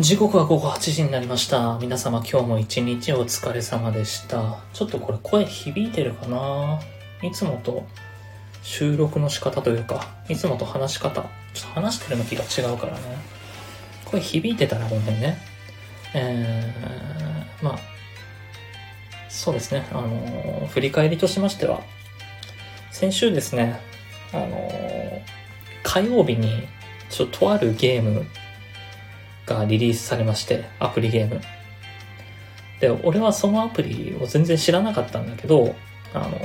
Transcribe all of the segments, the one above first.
時刻は午後8時になりました。皆様今日も一日お疲れ様でした。ちょっとこれ声響いてるかな？いつもと収録の仕方というか、いつもと話し方、ちょっと話してる向きが違うからね。声響いてたらごめんね。えー、まあ、そうですね。あのー振り返りとしましては、先週ですね、あのー火曜日に、ちょっととあるゲームがリリースされまして、アプリゲーム。で、俺はそのアプリを全然知らなかったんだけど、あの、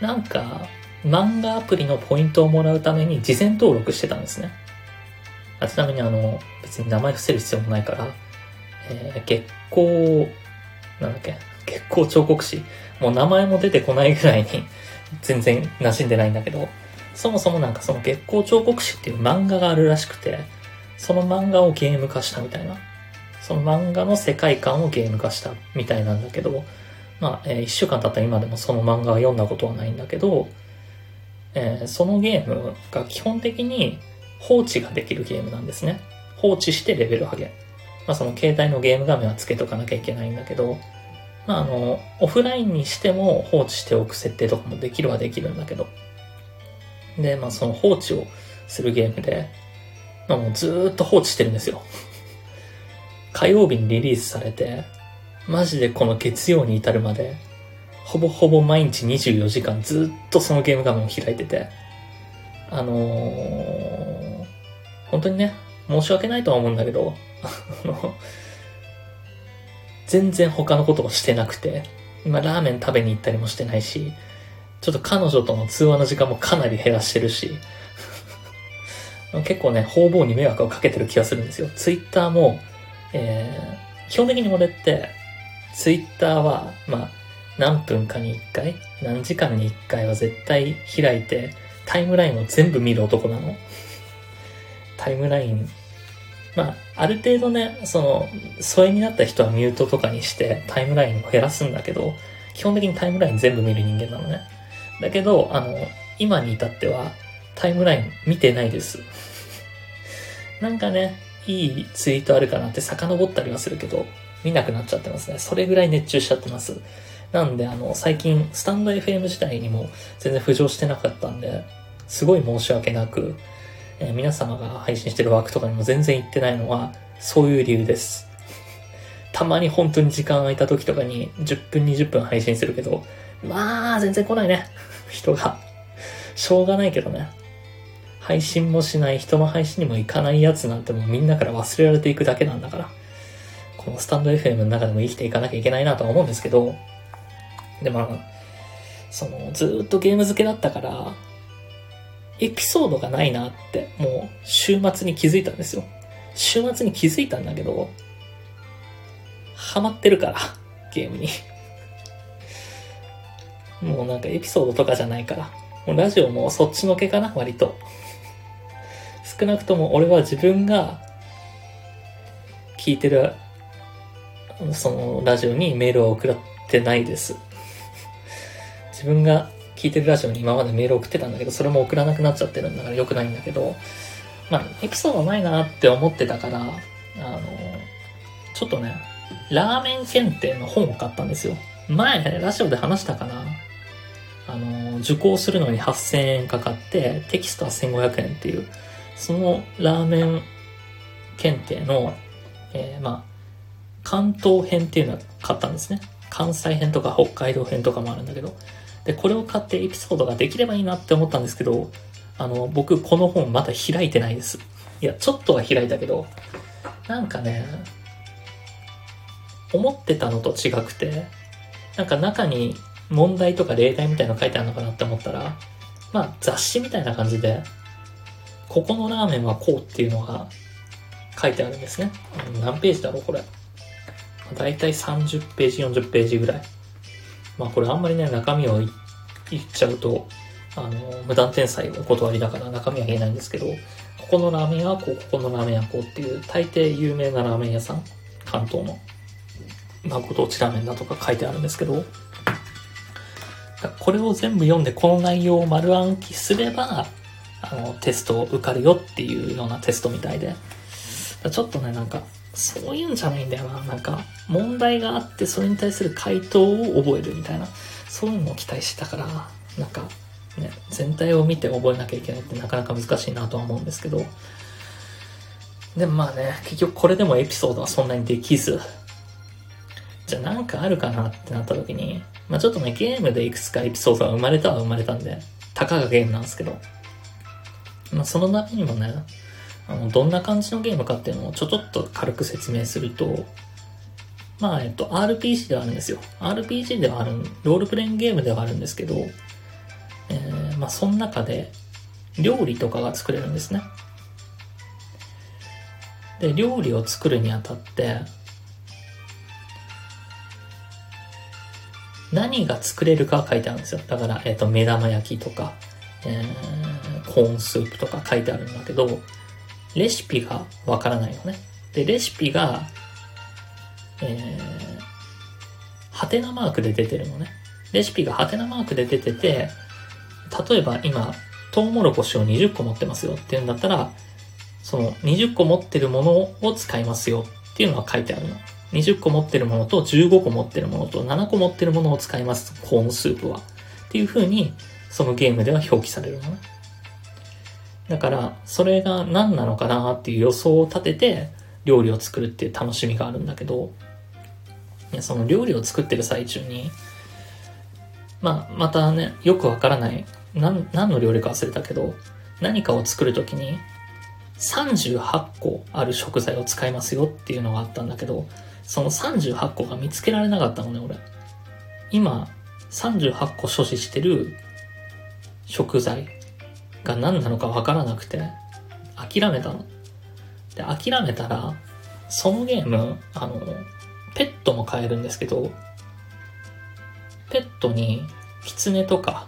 なんか、漫画アプリのポイントをもらうために事前登録してたんですね。あちなみにあの、別に名前伏せる必要もないから、えー月光、なんだっけ、月光彫刻師。もう名前も出てこないぐらいに全然馴染んでないんだけど、そもそもなんかその月光彫刻師っていう漫画があるらしくて、その漫画をゲーム化したみたいな。その漫画の世界観をゲーム化したみたいなんだけど、まあ、えー一週間経った今でもその漫画は読んだことはないんだけど、えーそのゲームが基本的に放置ができるゲームなんですね。放置してレベル上げ。まあその携帯のゲーム画面はつけとかなきゃいけないんだけど、まああの、オフラインにしても放置しておく設定とかもできるはできるんだけど。で、まあその放置をするゲームで、まあもうずっと放置してるんですよ。火曜日にリリースされて、マジでこの月曜に至るまで、ほぼほぼ毎日24時間ずっとそのゲーム画面を開いてて、あのー、本当にね、申し訳ないとは思うんだけど、あの、全然他のことをしてなくて、今ラーメン食べに行ったりもしてないし、ちょっと彼女との通話の時間もかなり減らしてるし、結構ね、方々に迷惑をかけてる気がするんですよ。ツイッターも、えー、基本的に俺って、ツイッターは、まあ、何分かに一回、何時間に一回は絶対開いて、タイムラインを全部見る男なの。タイムライン、まあ、ある程度ね、その、疎遠になった人はミュートとかにして、タイムラインを減らすんだけど、基本的にタイムライン全部見る人間なのね。だけど、あの、今に至っては、タイムライン見てないです。なんかね、いいツイートあるかなって遡ったりはするけど、見なくなっちゃってますね。それぐらい熱中しちゃってます。なんで、あの、最近、スタンド FM 自体にも全然浮上してなかったんで、すごい申し訳なく、えー皆様が配信してる枠とかにも全然行ってないのは、そういう理由です。たまに本当に時間空いた時とかに10分20分配信するけど、まあ、全然来ないね。人が。しょうがないけどね。配信もしない人の配信にも行かないやつなんてもうみんなから忘れられていくだけなんだから。このスタンド FM の中でも生きていかなきゃいけないなとは思うんですけど、でまあ、その、ずっとゲーム漬けだったから、エピソードがないなって、もう週末に気づいたんですよ。週末に気づいたんだけど、ハマってるから、ゲームに。もうなんかエピソードとかじゃないから。もうラジオもそっちのけかな、割と。少なくとも俺は自分が聞いてる、そのラジオにメールは送ってないです。自分が聞いてるラジオに今までメール送ってたんだけど、それも送らなくなっちゃってるんだから良くないんだけど、まあ、エピソードないなって思ってたから、あの、ちょっとね、ラーメン検定の本を買ったんですよ。前、ラジオで話したかなあの、受講するのに8000円かかって、テキストは1500円っていう、そのラーメン検定の、えーまあ、関東編っていうのを買ったんですね。関西編とか北海道編とかもあるんだけど。で、これを買ってエピソードができればいいなって思ったんですけど、あの、僕この本まだ開いてないです。いや、ちょっとは開いたけど、なんかね、思ってたのと違くて、なんか中に問題とか例題みたいなの書いてあるのかなって思ったら、まあ雑誌みたいな感じで、ここのラーメンはこうっていうのが書いてあるんですね。何ページだろうこれ。だいたい30ページ、40ページぐらい。まあこれあんまりね、中身を言っちゃうと、あの、無断転載お断りだから中身は言えないんですけど、ここのラーメン屋はこう、ここのラーメン屋はこうっていう、大抵有名なラーメン屋さん、関東の。まあご当地ラーメンだとか書いてあるんですけど、これを全部読んでこの内容を丸暗記すれば、あの、テストを受かるよっていうようなテストみたいで、ちょっとね、なんか、そういうんじゃないんだよな。なんか、問題があって、それに対する回答を覚えるみたいな、そういうのを期待してたから、なんか、ね、全体を見て覚えなきゃいけないってなかなか難しいなとは思うんですけど、でもまあね、結局これでもエピソードはそんなにできず、じゃあなんかあるかなってなった時に、まあちょっとね、ゲームでいくつかエピソードが生まれたは生まれたんで、たかがゲームなんですけど、まあそのためにもね、あの、どんな感じのゲームかっていうのをちょちょっと軽く説明すると、まあ、えっと、RPG ではあるんですよ。RPG ではある、ロールプレイングゲームではあるんですけど、えー、まあ、その中で、料理とかが作れるんですね。で、料理を作るにあたって、何が作れるか書いてあるんですよ。だから、えっ、と、目玉焼きとか、えー、コーンスープとか書いてあるんだけど、レシピがわからないのね。で、レシピが、えー、ハテナマークで出てるのね。レシピがハテナマークで出てて、例えば今、トウモロコシを20個持ってますよっていうんだったら、その20個持ってるものを使いますよっていうのが書いてあるの。20個持ってるものと15個持ってるものと7個持ってるものを使います。コーンスープは。っていう風に、そのゲームでは表記されるのね。だから、それが何なのかなっていう予想を立てて、料理を作るっていう楽しみがあるんだけど、いやその料理を作ってる最中に、まあ、またね、よくわからない、何、何の料理か忘れたけど、何かを作るときに、38個ある食材を使いますよっていうのがあったんだけど、その38個が見つけられなかったのね、俺。今、38個所持してる食材が何なのかわからなくて、諦めたの。で、諦めたら、そのゲーム、あの、ペットも買えるんですけど、ペットに、キツネとか、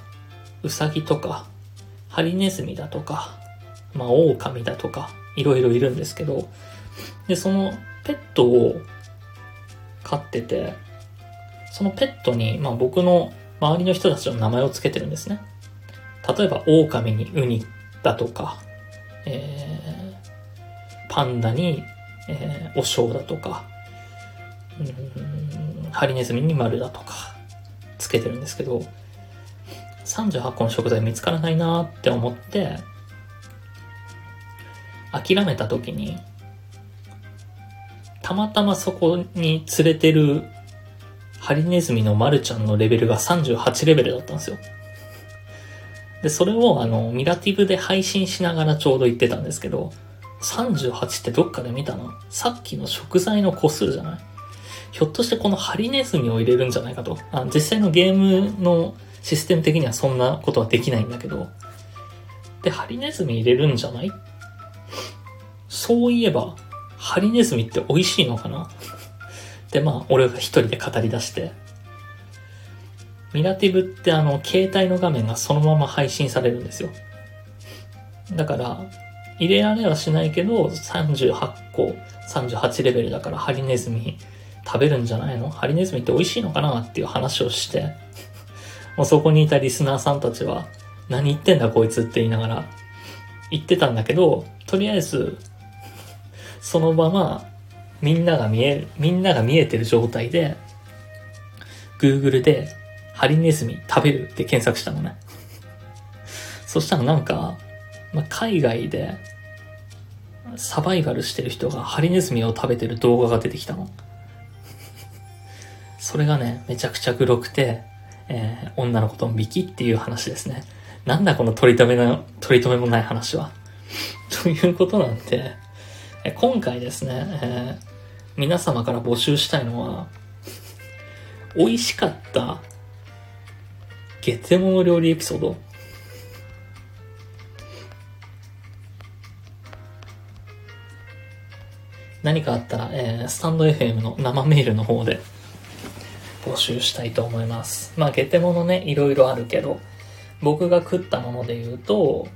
ウサギとか、ハリネズミだとか、まあ、オオカミだとか、いろいろいるんですけど、で、そのペットを飼ってて、そのペットに、まあ僕の周りの人たちの名前を付けてるんですね。例えば、オオカミにウニだとか、えー、パンダに、えー、おウだとか、うん、ハリネズミに丸だとか、つけてるんですけど、38個の食材見つからないなって思って、諦めた時に、たまたまそこに連れてるハリネズミのマルちゃんのレベルが38レベルだったんですよ。で、それをあの、ミラティブで配信しながらちょうど言ってたんですけど、38ってどっかで見たのさっきの食材の個数じゃない？ひょっとしてこのハリネズミを入れるんじゃないかと。あ実際のゲームのシステム的にはそんなことはできないんだけど。で、ハリネズミ入れるんじゃない？そういえば、ハリネズミって美味しいのかな？で、まあ、俺が一人で語り出して、ミラティブってあの、携帯の画面がそのまま配信されるんですよ。だから、入れられはしないけど、38個、38レベルだからハリネズミ食べるんじゃないの？ハリネズミって美味しいのかな？っていう話をして、もうそこにいたリスナーさんたちは、何言ってんだこいつって言いながら言ってたんだけど、とりあえず、そのまま、みんなが見える、みんなが見えてる状態で、Google でハリネズミ食べるって検索したのね。そしたらなんか、まあ、海外でサバイバルしてる人がハリネズミを食べてる動画が出てきたの。それがね、めちゃくちゃグロくて、えー、女の子とん引きっていう話ですね。なんだこの取り留めの、取り留めもない話は。ということなんで、え今回ですね、えー、皆様から募集したいのは、美味しかったゲテモノ料理エピソード？何かあったら、えー、スタンド FM の生メールの方で募集したいと思います。まあ、ゲテモノね、いろいろあるけど、僕が食ったもので言うと、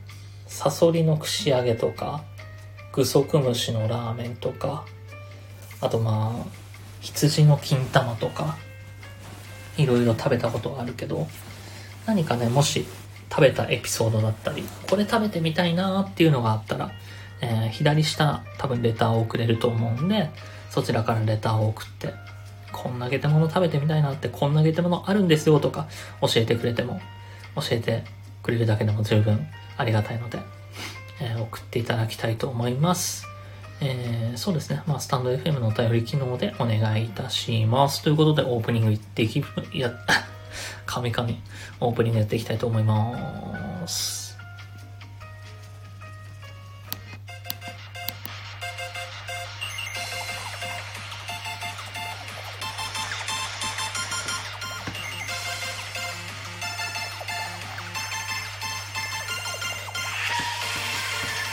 サソリの串揚げとか、グソクムシのラーメンとか、あとまあ、羊の金玉とか、いろいろ食べたことがあるけど、何かね、もし食べたエピソードだったり、これ食べてみたいなーっていうのがあったら、えー、左下多分レターを送れると思うんで、そちらからレターを送って、こんなゲテモノ食べてみたいなって、こんなゲテモノあるんですよとか教えてくれても、教えてくれるだけでも十分ありがたいので、えー、送っていただきたいと思います。えー、そうですね。まあ、スタンド FM のお便り機能でお願いいたします。ということで、オープニングいってき、いや、カミカミ、オープニングやっていきたいと思います。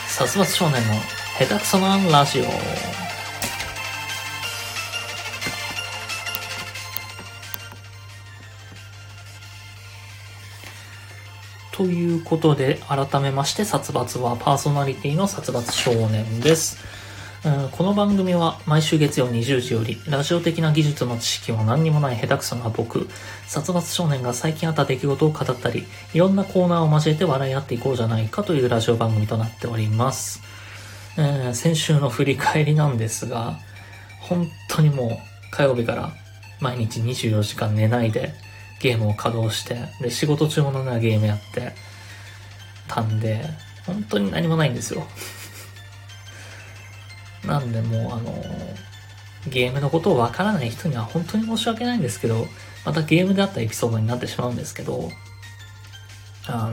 殺伐少年の下手くそなラジオ。ということで、改めまして、殺伐はパーソナリティの殺伐少年です。この番組は毎週月曜20時より、ラジオ的な技術の知識は何にもない下手くそな僕、殺伐少年が最近あった出来事を語ったり、いろんなコーナーを交えて笑い合っていこうじゃないかというラジオ番組となっております。えー、先週の振り返りなんですが、本当にもう火曜日から毎日24時間寝ないでゲームを稼働して、で、仕事中もなゲームやってたんで、本当に何もないんですよ。なんでもうあのゲームのことをわからない人には本当に申し訳ないんですけど、またゲームであったエピソードになってしまうんですけど、あの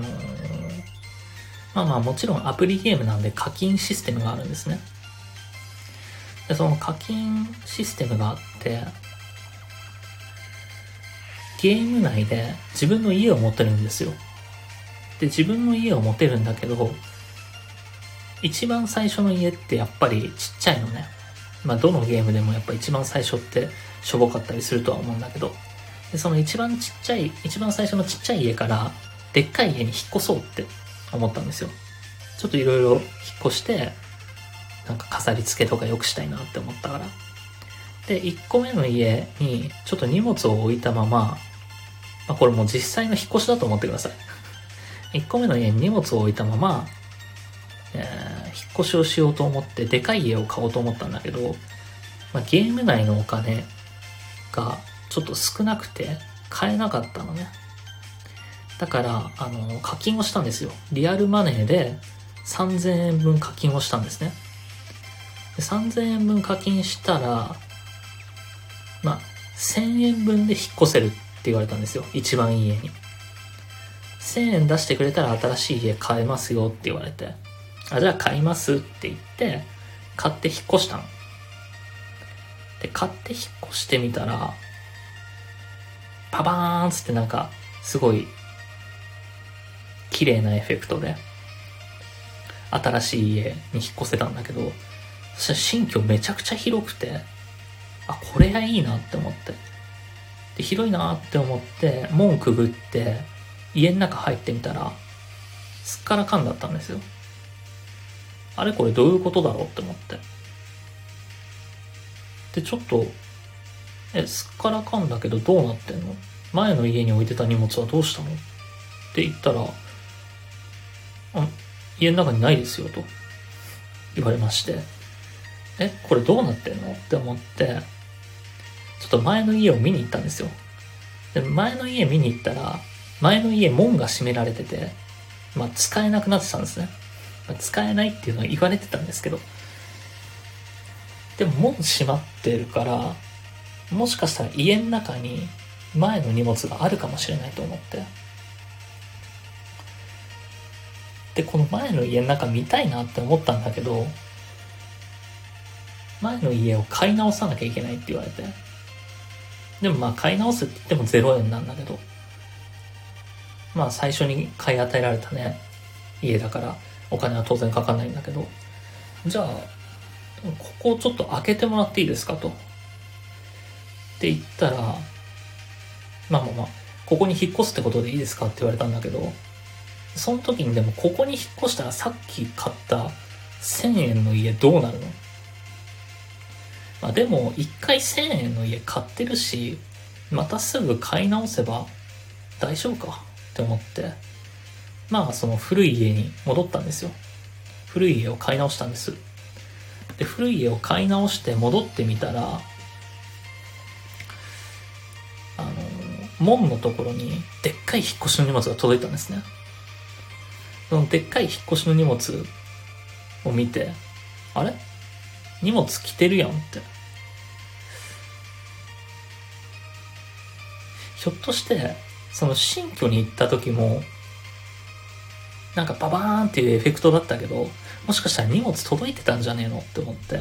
まあまあもちろんアプリゲームなんで課金システムがあるんですね。で、その課金システムがあって、ゲーム内で自分の家を持ってるんですよ。で、自分の家を持てるんだけど、一番最初の家ってやっぱりちっちゃいのね。まあどのゲームでもやっぱ一番最初ってしょぼかったりするとは思うんだけど、でその一番ちっちゃい、一番最初のちっちゃい家からでっかい家に引っ越そうって思ったんですよ。ちょっといろいろ引っ越して、なんか飾り付けとか良くしたいなって思ったから。で、1個目の家にちょっと荷物を置いたまま、まあこれもう実際の引っ越しだと思ってください。1個目の家に荷物を置いたまま、えー、引っ越しをしようと思ってでかい家を買おうと思ったんだけど、まあ、ゲーム内のお金がちょっと少なくて買えなかったのね。だから、あの、課金をしたんですよ。リアルマネーで3000円分課金をしたんですね。で3000円分課金したら、まあ、1000円分で引っ越せる言われたんですよ。一番いい家に。1000円出してくれたら新しい家買えますよって言われて。あ、じゃあ買いますって言って、買って引っ越したの。で、買って引っ越してみたら、パバーンつってなんか、すごい、綺麗なエフェクトで、新しい家に引っ越せたんだけど、そしたら新居めちゃくちゃ広くて、あ、これはいいなって思って。で、広いなって思って、門くぐって、家の中入ってみたら、すっからかんだったんですよ。あれこれどういうことだろうって思って。で、ちょっと、え、すっからかんだけどどうなってんの？前の家に置いてた荷物はどうしたの？って言ったら、あ、家の中にないですよと言われまして、え、これどうなってんの？って思って、ちょっと前の家を見に行ったんですよ。で、前の家見に行ったら、前の家門が閉められてて、まあ使えなくなってたんですね。使えないっていうのは言われてたんですけど、でも門閉まってるから、もしかしたら家の中に前の荷物があるかもしれないと思って。で、この前の家の中見たいなって思ったんだけど、前の家を買い直さなきゃいけないって言われて。でもまあ買い直すって言っても0円なんだけど、まあ最初に買い与えられたね、家だから、お金は当然かかんないんだけど、じゃあ、ここをちょっと開けてもらっていいですかと。って言ったら、まあまあまあ、ここに引っ越すってことでいいですかって言われたんだけど、その時にでもここに引っ越したらさっき買った1000円の家どうなるの？まあでも一回1000円の家買ってるし、またすぐ買い直せば大丈夫かって思って、まあその古い家に戻ったんですよ。古い家を買い直したんです。で、古い家を買い直して戻ってみたら、あの、門のところにでっかい引っ越しの荷物が届いたんですね。そのでっかい引っ越しの荷物を見て、あれ？荷物来てるやんって。ひょっとして、その新居に行った時も、なんかババーンっていうエフェクトだったけど、もしかしたら荷物届いてたんじゃねえのって思って。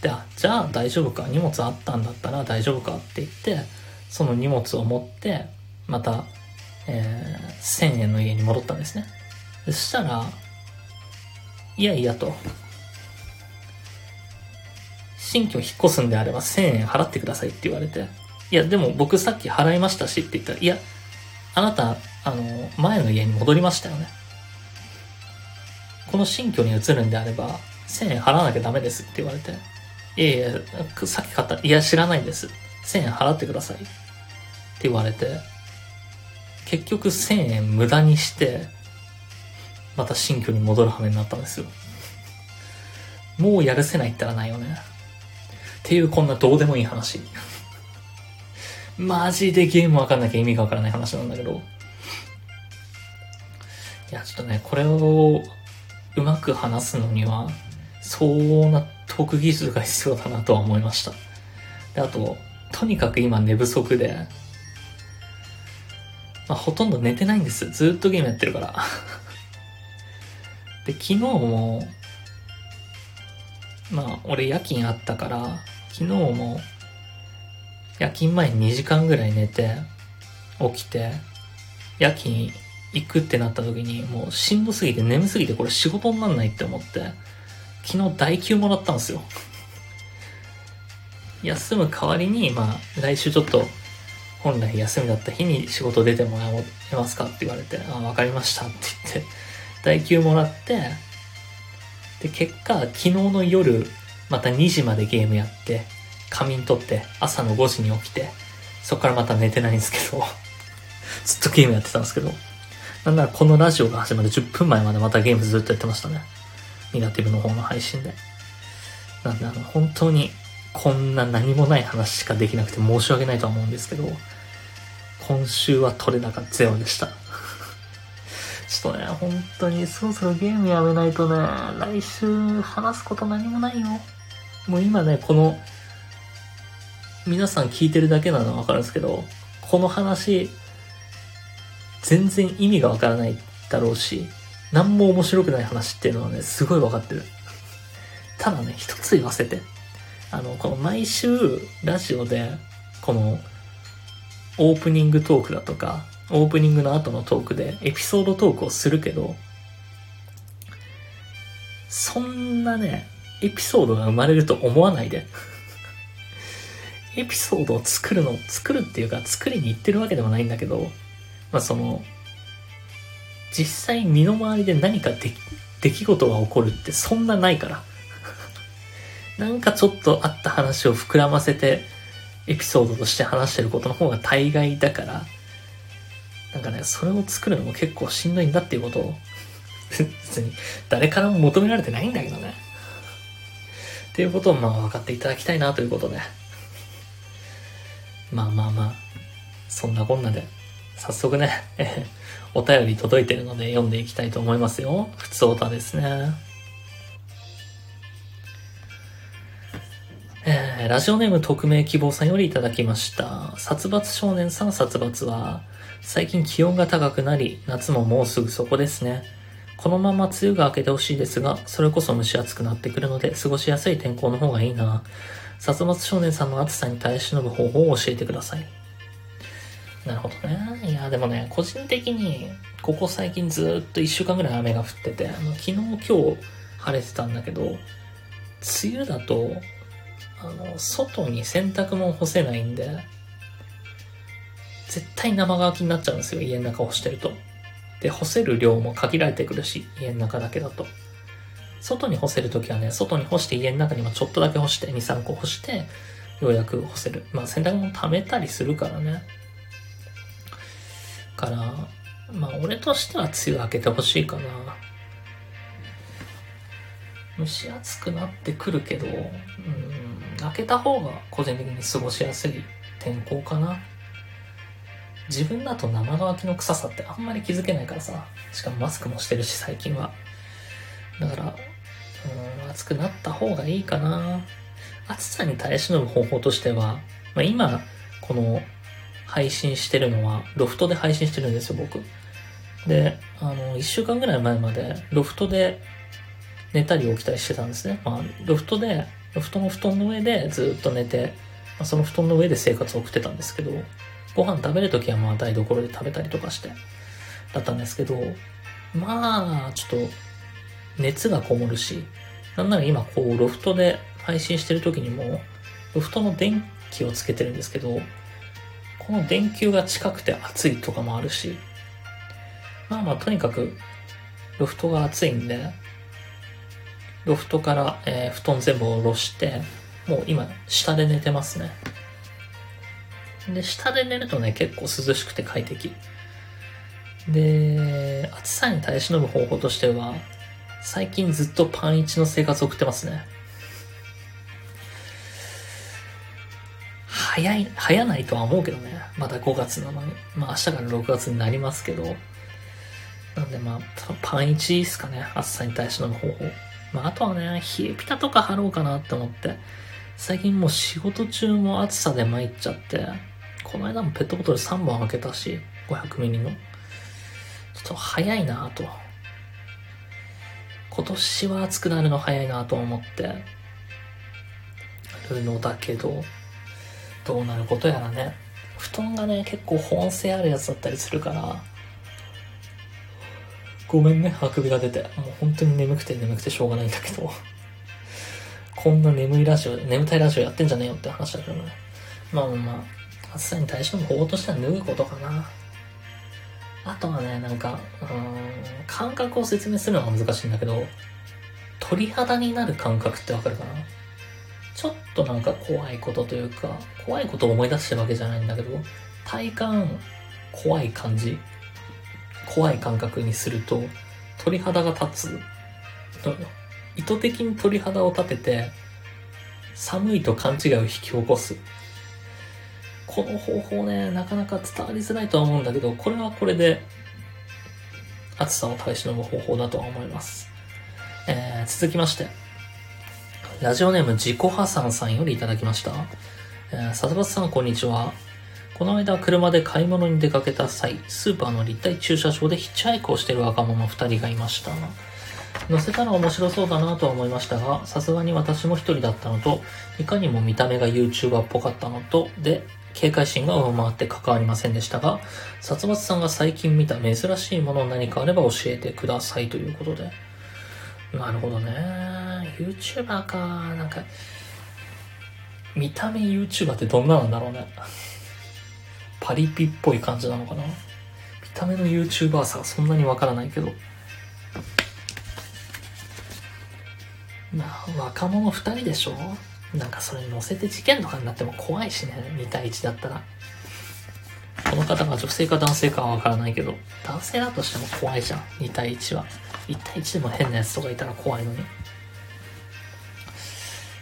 で、あ、じゃあ大丈夫か？荷物あったんだったら大丈夫かって言って、その荷物を持って、また、えー、1000円の家に戻ったんですね。そしたら、いやいやと。新居引っ越すんであれば1000円払ってくださいって言われて。いや、でも僕さっき払いましたしって言ったら、いや、あなた、あの、前の家に戻りましたよね。この新居に移るんであれば、1000円払わなきゃダメですって言われて、いやいや、さっき買った、いや知らないんです。1000円払ってください。って言われて、結局1000円無駄にして、また新居に戻る羽目になったんですよ。もうやるせないったらないよね。っていうこんなどうでもいい話。マジでゲームわかんなきゃ意味がわからない話なんだけど。いや、ちょっとね、これをうまく話すのには、相応なトーク技術が必要だなとは思いました。で、あと、とにかく今寝不足で、まあ、ほとんど寝てないんです。ずっとゲームやってるから。で、昨日も、まあ、俺夜勤あったから、昨日も、夜勤前に2時間ぐらい寝て、起きて、夜勤行くってなった時に、もうしんどすぎて眠すぎてこれ仕事になんないって思って、昨日代休もらったんですよ。休む代わりに、まあ、来週ちょっと、本来休みだった日に仕事出てもらえますかって言われて、あ、わかりましたって言って、代休もらって、で、結果、昨日の夜、また2時までゲームやって、仮眠取って、朝の5時に起きて、そこからまた寝てないんですけど、ずっとゲームやってたんですけど、なんならこのラジオが始まる10分前までまたゲームずっとやってましたね。ニガティブの方の配信で。なんであの、本当にこんな何もない話しかできなくて申し訳ないとは思うんですけど、今週は取れなかったゼロでした。ちょっとね、本当にそろそろゲームやめないとね、来週話すこと何もないよ。もう今ね、この皆さん聞いてるだけなのはわかるんですけど、この話、全然意味がわからないだろうし、何も面白くない話っていうのはね、すごいわかってる。ただね、一つ言わせて。あの、この毎週、ラジオで、この、オープニングトークだとか、オープニングの後のトークで、エピソードトークをするけど、そんなね、エピソードが生まれると思わないで。エピソードを作るの、作るっていうか作りに行ってるわけでもないんだけど、まあその、実際身の回りで何かで出来事が起こるってそんなないから。なんかちょっとあった話を膨らませてエピソードとして話してることの方が大概だから、なんかね、それを作るのも結構しんどいんだっていうことを、別に誰からも求められてないんだけどね。っていうことをまあ分かっていただきたいなということで。まあまあまあ、そんなこんなで、早速ね、お便り届いてるので読んでいきたいと思いますよ。普通歌ですね。えー、ラジオネーム匿名希望さんよりいただきました。殺伐少年さん殺伐は、最近気温が高くなり、夏ももうすぐそこですね。このまま梅雨が明けてほしいですが、それこそ蒸し暑くなってくるので、過ごしやすい天候の方がいいな。殺伐少年さんの暑さに耐え忍ぶ方法を教えてください。なるほどね。いや、でもね、個人的に、ここ最近ずっと1週間ぐらい雨が降ってて、あの昨日今日晴れてたんだけど、梅雨だと、あの、外に洗濯物干せないんで、絶対生乾きになっちゃうんですよ、家の中干してると。で、干せる量も限られてくるし、家の中だけだと。外に干せるときはね、外に干して家の中にもちょっとだけ干して、2、3個干して、ようやく干せる。まあ洗濯物溜めたりするからね。から、まあ俺としては梅雨明けてほしいかな。蒸し暑くなってくるけど、うん、開けた方が個人的に過ごしやすい天候かな。自分だと生乾きの臭さってあんまり気づけないからさ。しかもマスクもしてるし最近は。だから、うん、暑くなった方がいいかな。暑さに耐え忍ぶ方法としては、まあ、今、この配信してるのは、ロフトで配信してるんですよ、僕。で、あの、一週間ぐらい前まで、ロフトで寝たり起きたりしてたんですね。まあ、ロフトで、ロフトの布団の上でずっと寝て、まあ、その布団の上で生活を送ってたんですけど、ご飯食べるときはまあ台所で食べたりとかして、だったんですけど、まあ、ちょっと、熱がこもるし、なんなら今こう、ロフトで配信してる時にも、ロフトの電気をつけてるんですけど、この電球が近くて暑いとかもあるし、まあまあとにかく、ロフトが暑いんで、ロフトから、えー、布団全部下ろして、もう今、下で寝てますね。で、下で寝るとね、結構涼しくて快適。で、暑さに耐え忍ぶ方法としては、最近ずっとパン1の生活を送ってますね。早い、早ないとは思うけどね。まだ5月なのに。まあ明日から6月になりますけど。なんでまあ、パン1ですかね。暑さに対しての方法。まああとはね、冷えピタとか貼ろうかなって思って。最近もう仕事中も暑さで参っちゃって。この間もペットボトル3本開けたし、500ミリの。ちょっと早いなと。今年は暑くなるの早いなと思ってるのだけど、どうなることやらね。布団がね、結構保温性あるやつだったりするから、ごめんね、あくびが出て。もう本当に眠くて眠くてしょうがないんだけど。こんな眠いラジオ、眠たいラジオやってんじゃねえよって話だけどね。まあまあまあ、暑さに対しての方法としては脱ぐことかな。あとはね、なんか、うん、感覚を説明するのが難しいんだけど、鳥肌になる感覚ってわかるかなちょっとなんか怖いことというか、怖いことを思い出してるわけじゃないんだけど、体感怖い感じ、怖い感覚にすると、鳥肌が立つ。意図的に鳥肌を立てて、寒いと勘違いを引き起こす。この方法ね、なかなか伝わりづらいとは思うんだけど、これはこれで、暑さを耐え忍ぶ方法だとは思います。えー、続きまして、ラジオネーム自己破産さんよりいただきました。えー、さささんこんにちは。この間車で買い物に出かけた際、スーパーの立体駐車場でヒッチハイクをしている若者2人がいました。乗せたら面白そうだなとは思いましたが、さすがに私も一人だったのと、いかにも見た目が YouTuber っぽかったのと、で、警戒心が上回って関わりませんでしたが、殺伐さんが最近見た珍しいもの何かあれば教えてくださいということで。なるほどね。YouTuber か。なんか、見た目 YouTuber ってどんななんだろうね。パリピっぽい感じなのかな。見た目の YouTuber さがそんなにわからないけど。まあ、若者二人でしょなんかそれ乗せて事件とかになっても怖いしね。2対1だったら。この方が女性か男性かはわからないけど、男性だとしても怖いじゃん。2対1は。1対1でも変なやつとかいたら怖いのに。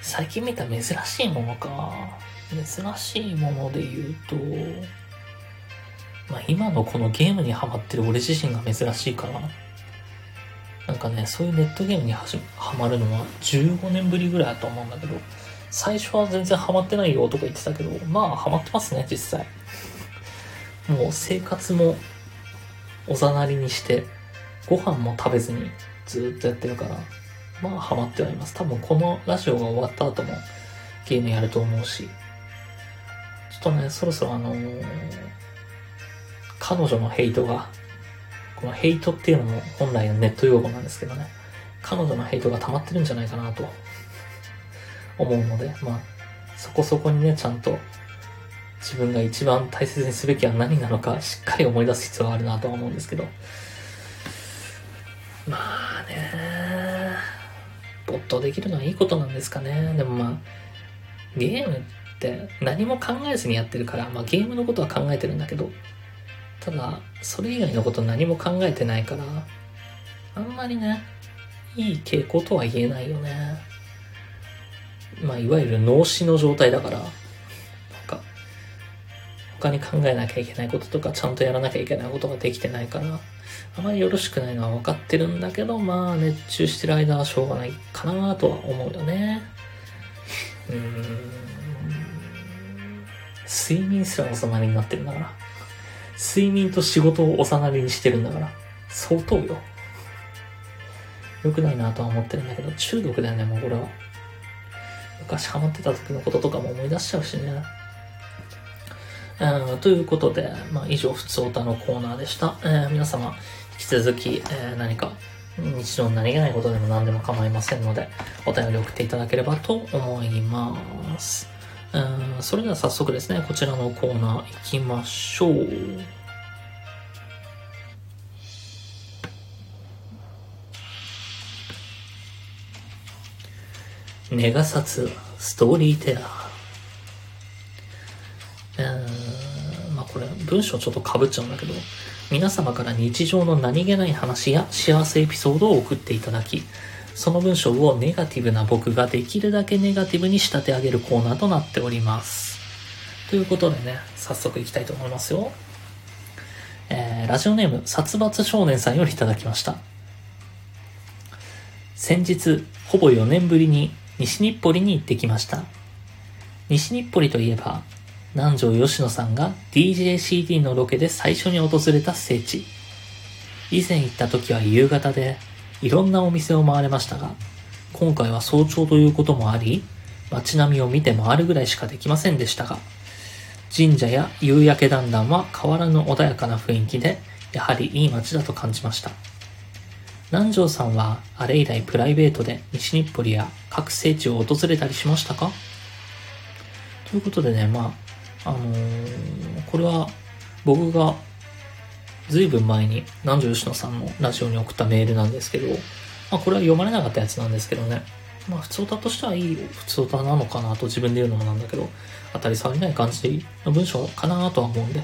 最近見た珍しいものか。珍しいもので言うと、まあ今のこのゲームにハマってる俺自身が珍しいかな。なんかね、そういうネットゲームにはまるのは15年ぶりぐらいだと思うんだけど、最初は全然ハマってないよとか言ってたけど、まあハマってますね、実際。もう生活もおざなりにして、ご飯も食べずにずっとやってるから、まあハマってはいます。多分このラジオが終わった後もゲームやると思うし、ちょっとね、そろそろあのー、彼女のヘイトが、このヘイトっていうのも本来のネット用語なんですけどね、彼女のヘイトが溜まってるんじゃないかなと思うので、まあ、そこそこにね、ちゃんと自分が一番大切にすべきは何なのかしっかり思い出す必要があるなとは思うんですけど、まあね、没頭できるのはいいことなんですかね。でもまあ、ゲームって何も考えずにやってるから、まあゲームのことは考えてるんだけど、ただ、それ以外のこと何も考えてないから、あんまりね、いい傾向とは言えないよね。まあ、いわゆる脳死の状態だから、なんか、他に考えなきゃいけないこととか、ちゃんとやらなきゃいけないことができてないから、あまりよろしくないのは分かってるんだけど、まあ、熱中してる間はしょうがないかなとは思うよね。うーん。睡眠すらおさまりになってるんだから。睡眠と仕事をおさなりにしてるんだから。相当よ。良くないなとは思ってるんだけど、中毒だよね、もうこれは。昔ハマってた時のこととかも思い出しちゃうしね。うん、ということで、まあ、以上、ふつおたのコーナーでした。えー、皆様、引き続き、えー、何か、日常に何気ないことでも何でも構いませんので、お便り送っていただければと思います。うん、それでは早速ですね、こちらのコーナー行きましょう。ネガサツストーリーテラー。えー、まあこれ文章ちょっと被っちゃうんだけど、皆様から日常の何気ない話や幸せエピソードを送っていただき、その文章をネガティブな僕ができるだけネガティブに仕立て上げるコーナーとなっております。ということでね、早速いきたいと思いますよ。えー、ラジオネーム、殺伐少年さんよりいただきました。先日、ほぼ4年ぶりに西日暮里に行ってきました。西日暮里といえば、南條吉野さんが DJCD のロケで最初に訪れた聖地。以前行った時は夕方で、いろんなお店を回れましたが、今回は早朝ということもあり、街並みを見て回るぐらいしかできませんでしたが、神社や夕焼けだんだんは変わらぬ穏やかな雰囲気で、やはりいい街だと感じました。南條さんはあれ以来プライベートで西日暮里や各聖地を訪れたりしましたか？ということでね、まあ、あのー、これは僕がずいぶん前に南條吉野さんのラジオに送ったメールなんですけど、まあこれは読まれなかったやつなんですけどね、まあ普通歌としてはいい普通歌なのかなと自分で言うのもなんだけど、当たり障りない感じの文章かなとは思うんで、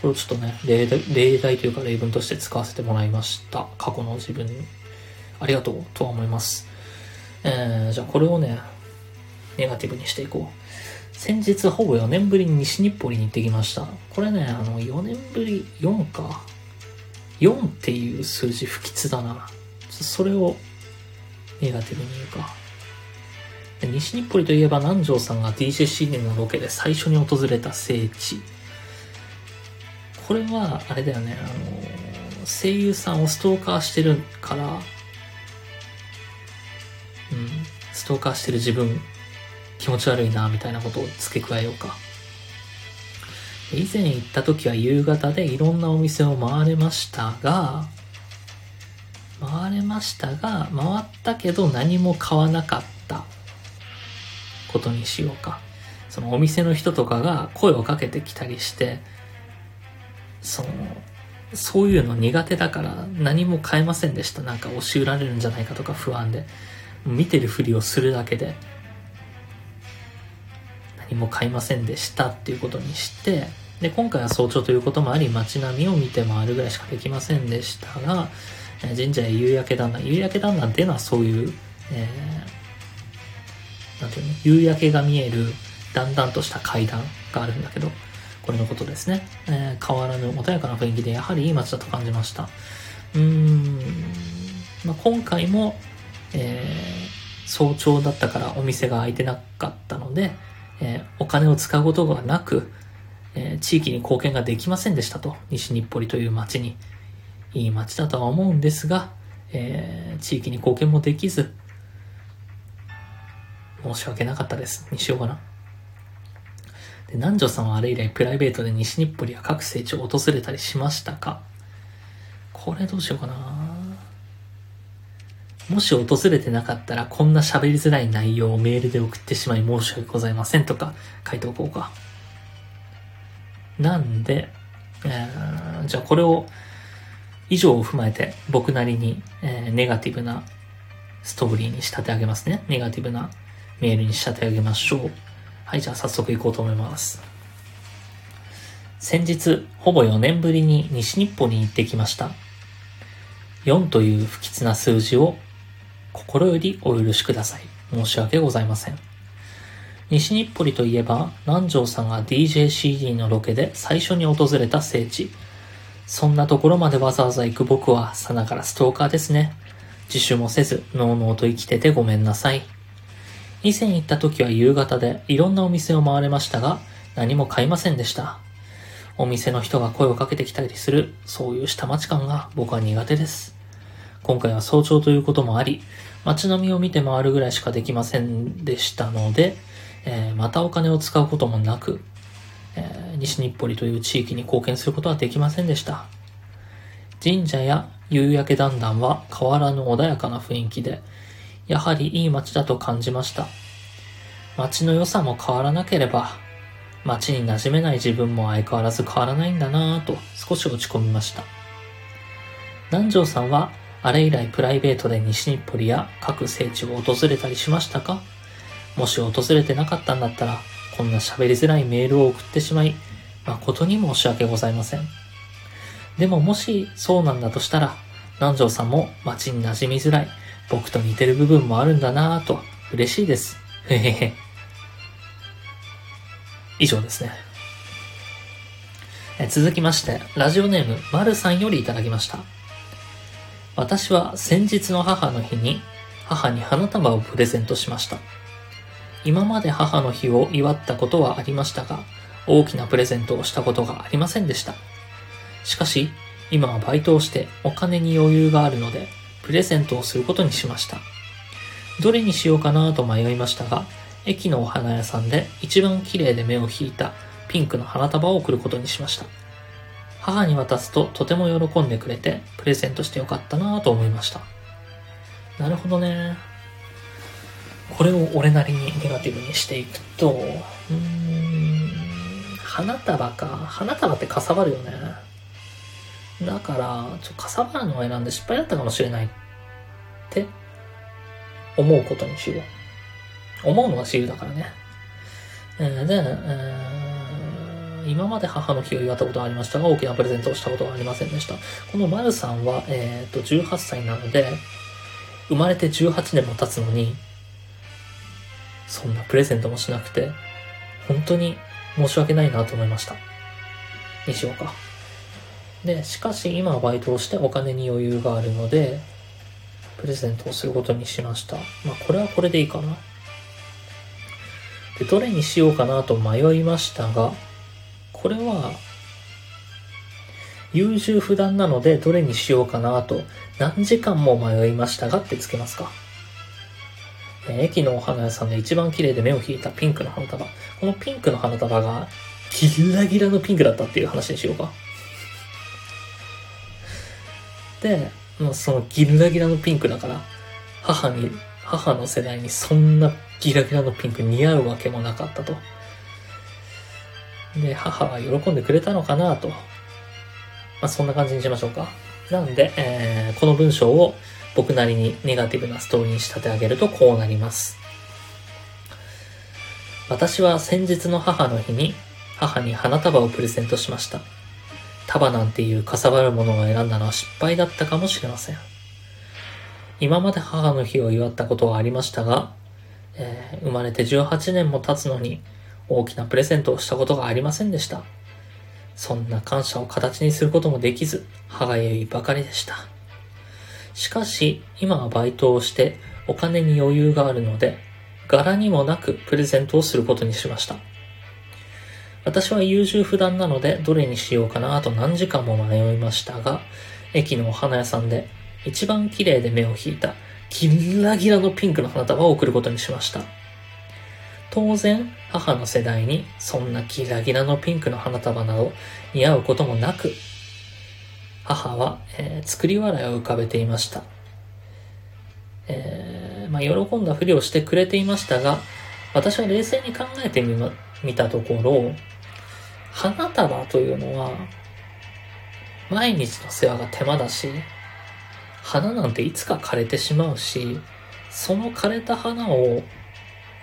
これをちょっとね、例題例題というか例文として使わせてもらいました。過去の自分に。ありがとうとは思います。えー、じゃあこれをね、ネガティブにしていこう。先日ほぼ4年ぶりに西日暮里に行ってきました。これね、あの、4年ぶり、4か。4っていう数字不吉だな。それをネガティブに言うか。西日暮里といえば南條さんが DJCD のロケで最初に訪れた聖地。これは、あれだよね、あの、声優さんをストーカーしてるから、うん、ストーカーしてる自分、気持ち悪いな、みたいなことを付け加えようか。以前行った時は夕方でいろんなお店を回れましたが、回れましたが、回ったけど何も買わなかったことにしようか。そのお店の人とかが声をかけてきたりして、その、そういうの苦手だから何も買えませんでした。なんか押し売られるんじゃないかとか不安で。見てるふりをするだけで何も買いませんでしたっていうことにして、で、今回は早朝ということもあり街並みを見て回るぐらいしかできませんでしたが、神社や夕焼け団ら夕焼け団らっていうのはそういう、えー、なんていうの、夕焼けが見えるだんだんとした階段があるんだけど、これのことですね。えー、変わらぬ穏やかな雰囲気で、やはりいい街だと感じました。うーん、まあ、今回も、えー、早朝だったからお店が開いてなかったので、えー、お金を使うことがなく、えー、地域に貢献ができませんでしたと。西日暮里という街に。いい街だとは思うんですが、えー、地域に貢献もできず、申し訳なかったです。にしようかな。で、南條さんはあれ以来プライベートで西日暮里や各聖地を訪れたりしましたか？これどうしようかなもし訪れてなかったらこんな喋りづらい内容をメールで送ってしまい申し訳ございませんとか書いておこうか。なんで、えー、じゃあこれを以上を踏まえて僕なりに、えー、ネガティブなストーリーに仕立て上げますね。ネガティブなメールに仕立て上げましょう。はい、じゃあ早速行こうと思います。先日、ほぼ4年ぶりに西日暮に行ってきました。4という不吉な数字を心よりお許しください。申し訳ございません。西日暮里といえば、南條さんが DJCD のロケで最初に訪れた聖地。そんなところまでわざわざ行く僕は、さながらストーカーですね。自首もせず、のうのうと生きててごめんなさい。以前行った時は夕方でいろんなお店を回れましたが、何も買いませんでした。お店の人が声をかけてきたりする、そういう下町感が僕は苦手です。今回は早朝ということもあり、街並みを見て回るぐらいしかできませんでしたので、えー、またお金を使うこともなく、えー、西日暮里という地域に貢献することはできませんでした。神社や夕焼けだんだんは変わらぬ穏やかな雰囲気で、やはりいい街だと感じました。街の良さも変わらなければ、街に馴染めない自分も相変わらず変わらないんだなぁと少し落ち込みました。南條さんはあれ以来プライベートで西日暮里や各聖地を訪れたりしましたか？もし訪れてなかったんだったら、こんな喋りづらいメールを送ってしまい、誠に申し訳ございません。でももしそうなんだとしたら、南條さんも街に馴染みづらい、僕と似てる部分もあるんだなぁと嬉しいです。へへへ。以上ですね。え続きまして、ラジオネーム、まるさんよりいただきました。私は先日の母の日に母に花束をプレゼントしました。今まで母の日を祝ったことはありましたが、大きなプレゼントをしたことがありませんでした。しかし、今はバイトをしてお金に余裕があるので、プレゼントをすることにしました。どれにしようかなと迷いましたが、駅のお花屋さんで一番綺麗で目を引いたピンクの花束を贈ることにしました。母に渡すととても喜んでくれて、プレゼントしてよかったなと思いました。なるほどね。これを俺なりにネガティブにしていくと、うーん、花束か。花束ってかさばるよね。だから、ちょかさばるのを選んで失敗だったかもしれないっって思うことにしよう。思うのが自由だからね。で、今まで母の日を祝ったことはありましたが、大きなプレゼントをしたことはありませんでした。この丸さんは、えっ、と、18歳なので、生まれて18年も経つのに、そんなプレゼントもしなくて、本当に申し訳ないなと思いました。にしようか。で、しかし今はバイトをしてお金に余裕があるので、プレゼントをすることにしました。まあこれはこれでいいかな。で、どれにしようかなと迷いましたが、これは、優柔不断なのでどれにしようかなと何時間も迷いましたがってつけますか。駅のお花屋さんで一番綺麗で目を引いたピンクの花束。このピンクの花束がギラギラのピンクだったっていう話にしようか。で、もうそのギラギラのピンクだから、母に、母の世代にそんなギラギラのピンク似合うわけもなかったと。で、母は喜んでくれたのかなと。まあ、そんな感じにしましょうか。なんで、えー、この文章を僕なりにネガティブなストーリーに仕立て上げるとこうなります。私は先日の母の日に母に花束をプレゼントしました。束なんていうかさばるものを選んだのは失敗だったかもしれません。今まで母の日を祝ったことはありましたが、えー、生まれて18年も経つのに大きなプレゼントをしたことがありませんでした。そんな感謝を形にすることもできず、歯がゆいばかりでした。しかし、今はバイトをしてお金に余裕があるので、柄にもなくプレゼントをすることにしました。私は優柔不断なので、どれにしようかなと何時間も迷いましたが、駅のお花屋さんで一番綺麗で目を引いたギラギラのピンクの花束を贈ることにしました。当然、母の世代にそんなギラギラのピンクの花束など似合うこともなく、母は、えー、作り笑いを浮かべていました。えー、まあ、喜んだふりをしてくれていましたが、私は冷静に考えてみま、見たところ、花束というのは、毎日の世話が手間だし、花なんていつか枯れてしまうし、その枯れた花を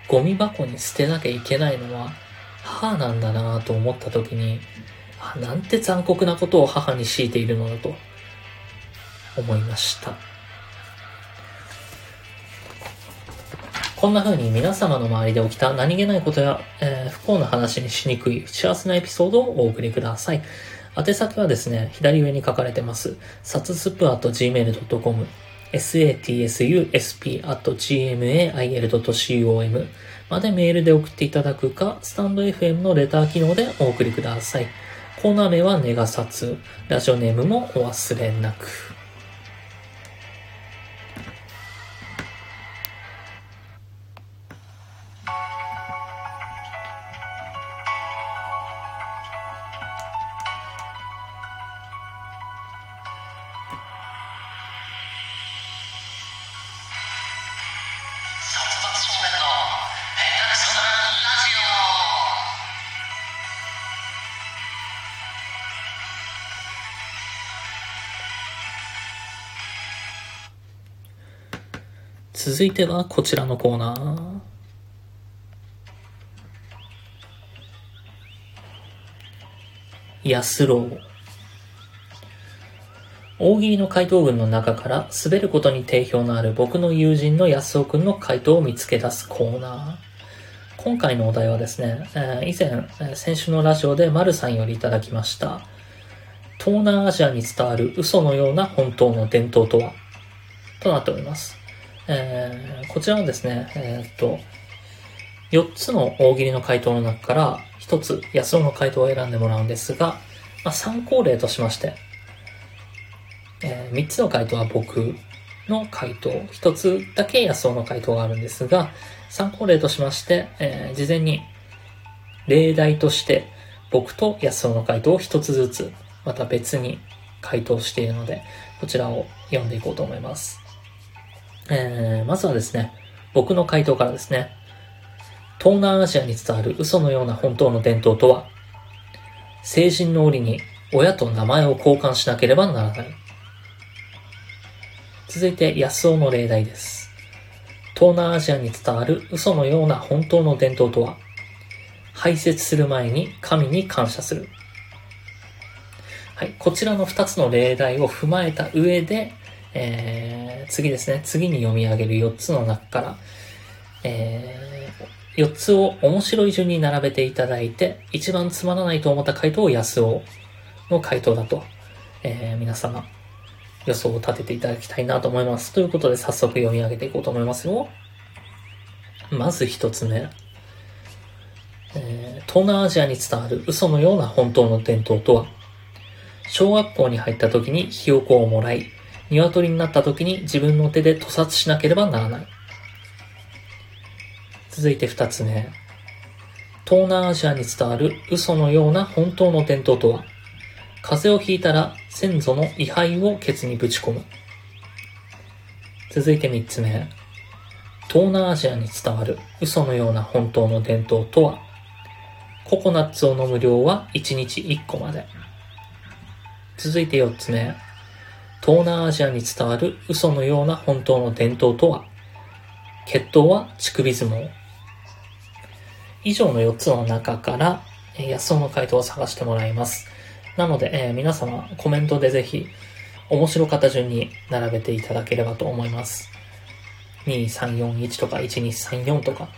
ゴミ箱に捨てなきゃいけないのは母なんだなぁと思った時に、あ、なんて残酷なことを母に強いているのだと思いました。こんな風に皆様の周りで起きた何気ないことや、えー、不幸な話にしにくい幸せなエピソードをお送りください。宛先はですね、左上に書かれてます。サツスプ .gmail.com satsusp.gmail.com までメールで送っていただくか、スタンド FM のレター機能でお送りください。コーナー名はネガサツ。ラジオネームもお忘れなく。続いてはこちらのコーナー。安郎。大喜利の回答文の中から滑ることに定評のある僕の友人の安尾くんの回答を見つけ出すコーナー。今回のお題はですね、えー、以前、先週のラジオで丸さんよりいただきました。東南アジアに伝わる嘘のような本当の伝統とは？となっております。えー、こちらはですね、えー、っと、4つの大喜利の回答の中から1つ安尾の回答を選んでもらうんですが、まあ、参考例としまして、えー、3つの回答は僕の回答、1つだけ安尾の回答があるんですが、参考例としまして、えー、事前に例題として僕と安尾の回答を1つずつ、また別に回答しているので、こちらを読んでいこうと思います。えー、まずはですね、僕の回答からですね、東南アジアに伝わる嘘のような本当の伝統とは、成人の折に親と名前を交換しなければならない。続いて、安尾の例題です。東南アジアに伝わる嘘のような本当の伝統とは、排泄する前に神に感謝する。はい、こちらの2つの例題を踏まえた上で、えー、次ですね。次に読み上げる4つの中から、えー、4つを面白い順に並べていただいて、一番つまらないと思った回答を安尾の回答だと、えー、皆様予想を立てていただきたいなと思います。ということで早速読み上げていこうと思いますよ。まず1つ目。えー、東南アジアに伝わる嘘のような本当の伝統とは、小学校に入った時にひよこをもらい、鶏になった時に自分の手で屠殺しなければならない。続いて二つ目。東南アジアに伝わる嘘のような本当の伝統とは、風邪をひいたら先祖の位牌をケツにぶち込む。続いて三つ目。東南アジアに伝わる嘘のような本当の伝統とは、ココナッツを飲む量は1日1個まで。続いて4つ目。東南アジアに伝わる嘘のような本当の伝統とは、血統は乳首相撲。以上の4つの中から、えー、安尾の回答を探してもらいます。なので、えー、皆様コメントでぜひ、面白かった順に並べていただければと思います。2341とか1234とか。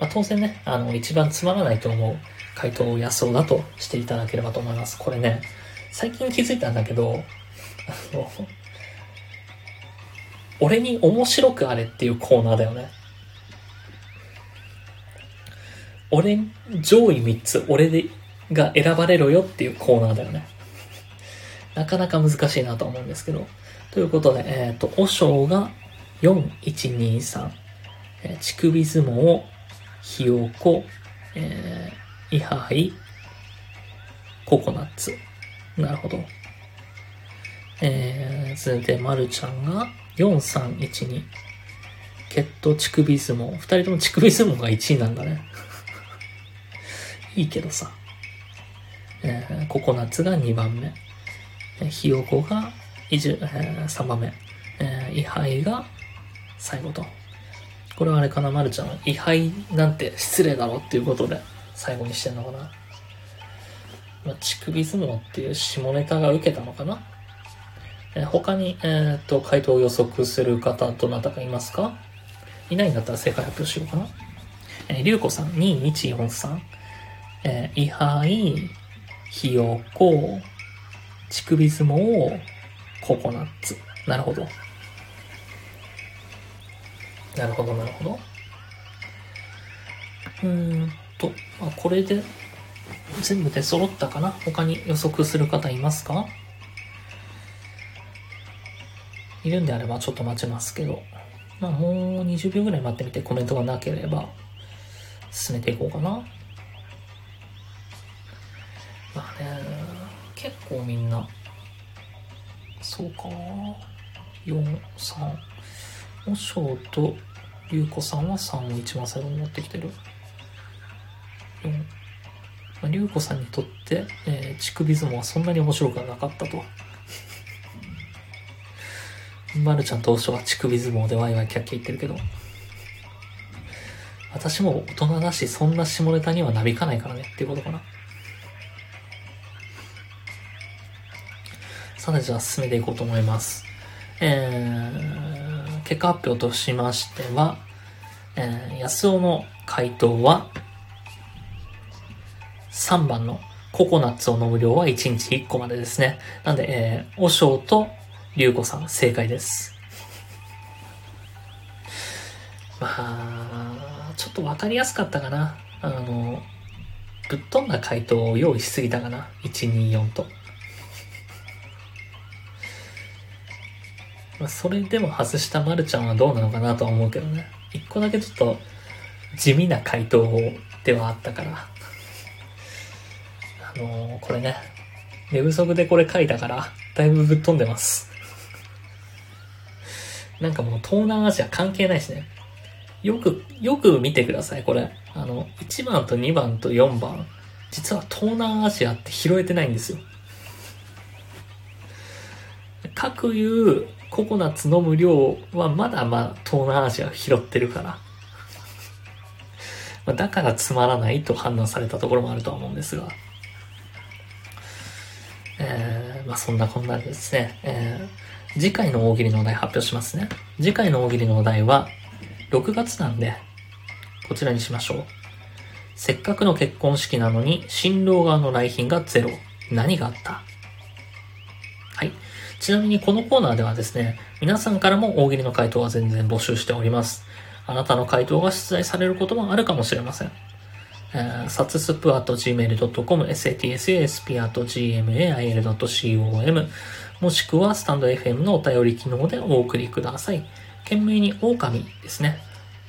まあ、当然ね、あの、一番つまらないと思う回答を安尾だとしていただければと思います。これね、最近気づいたんだけど、俺に面白くあれっていうコーナーだよね。俺、上位3つ、俺で、が選ばれろよっていうコーナーだよね。なかなか難しいなと思うんですけど。ということで、えっ、ー、と、お尚が4、1、2、3、えー、乳首相撲、ひよこ、えー、イハイ、ココナッツ。なるほど。えー、続いて、まるちゃんが4312。血統乳首相撲。二人とも乳首相撲が1位なんだね。いいけどさ。えー、ココナッツが2番目。えー、ひよこがえー、3番目。えー、位牌が最後と。これはあれかな、まるちゃん。位牌なんて失礼だろっていうことで最後にしてんのかな？まあ、乳首相撲っていう下ネタが受けたのかな？え他に、えっ、ー、と、回答を予測する方、どなたかいますか？いないんだったら正解発表しようかな。えー、りゅうこさん、2143。えー、いはい、ひよこ、ちくび相撲、ココナッツ。なるほど。なるほど、なるほど。うーんと、まあ、これで全部で揃ったかな？他に予測する方いますか？いるんであればちょっと待ちますけど。まあもう20秒ぐらい待ってみてコメントがなければ進めていこうかな。まあね、結構みんな、そうか、4、3、おしょうと、りゅうこさんは3を一番最後に持ってきてる。4、まあ、りゅうこさんにとって、えー、乳首相撲はそんなに面白くはなかったと。まるちゃん当初は乳首相撲でワイワイキャッキャ言ってるけど、私も大人だし、そんな下ネタにはなびかないからねっていうことかな。さて、じゃあ進めていこうと思います。えー、結果発表としましては、えー、安尾の回答は、3番のココナッツを飲む量は1日1個までですね。なんで、えー、おしとりゅうこさん、正解です。まあ、ちょっとわかりやすかったかな。あの、ぶっ飛んだ回答を用意しすぎたかな。124と。まあ、それでも外したまるちゃんはどうなのかなとは思うけどね。一個だけちょっと地味な回答ではあったから。あのー、これね、寝不足でこれ書いたから、だいぶぶっ飛んでます。なんかもう東南アジア関係ないしね。よく、よく見てください、これ。あの、1番と2番と4番。実は東南アジアって拾えてないんですよ。各言うココナッツ飲む量はまだまだ東南アジア拾ってるから。まだからつまらないと判断されたところもあるとは思うんですが。えー、まあそんなこんなでですね、えー次回の大喜利のお題発表しますね。次回の大喜利のお題は、6月なんで、こちらにしましょう。せっかくの結婚式なのに、新郎側の来賓がゼロ。何があった？はい。ちなみにこのコーナーではですね、皆さんからも大喜利の回答は全然募集しております。あなたの回答が出題されることもあるかもしれません。えー、サツスプアット gmail.com、satsasp アット gmail.com、もしくはスタンド FM のお便り機能でお送りください。懸命に狼ですね。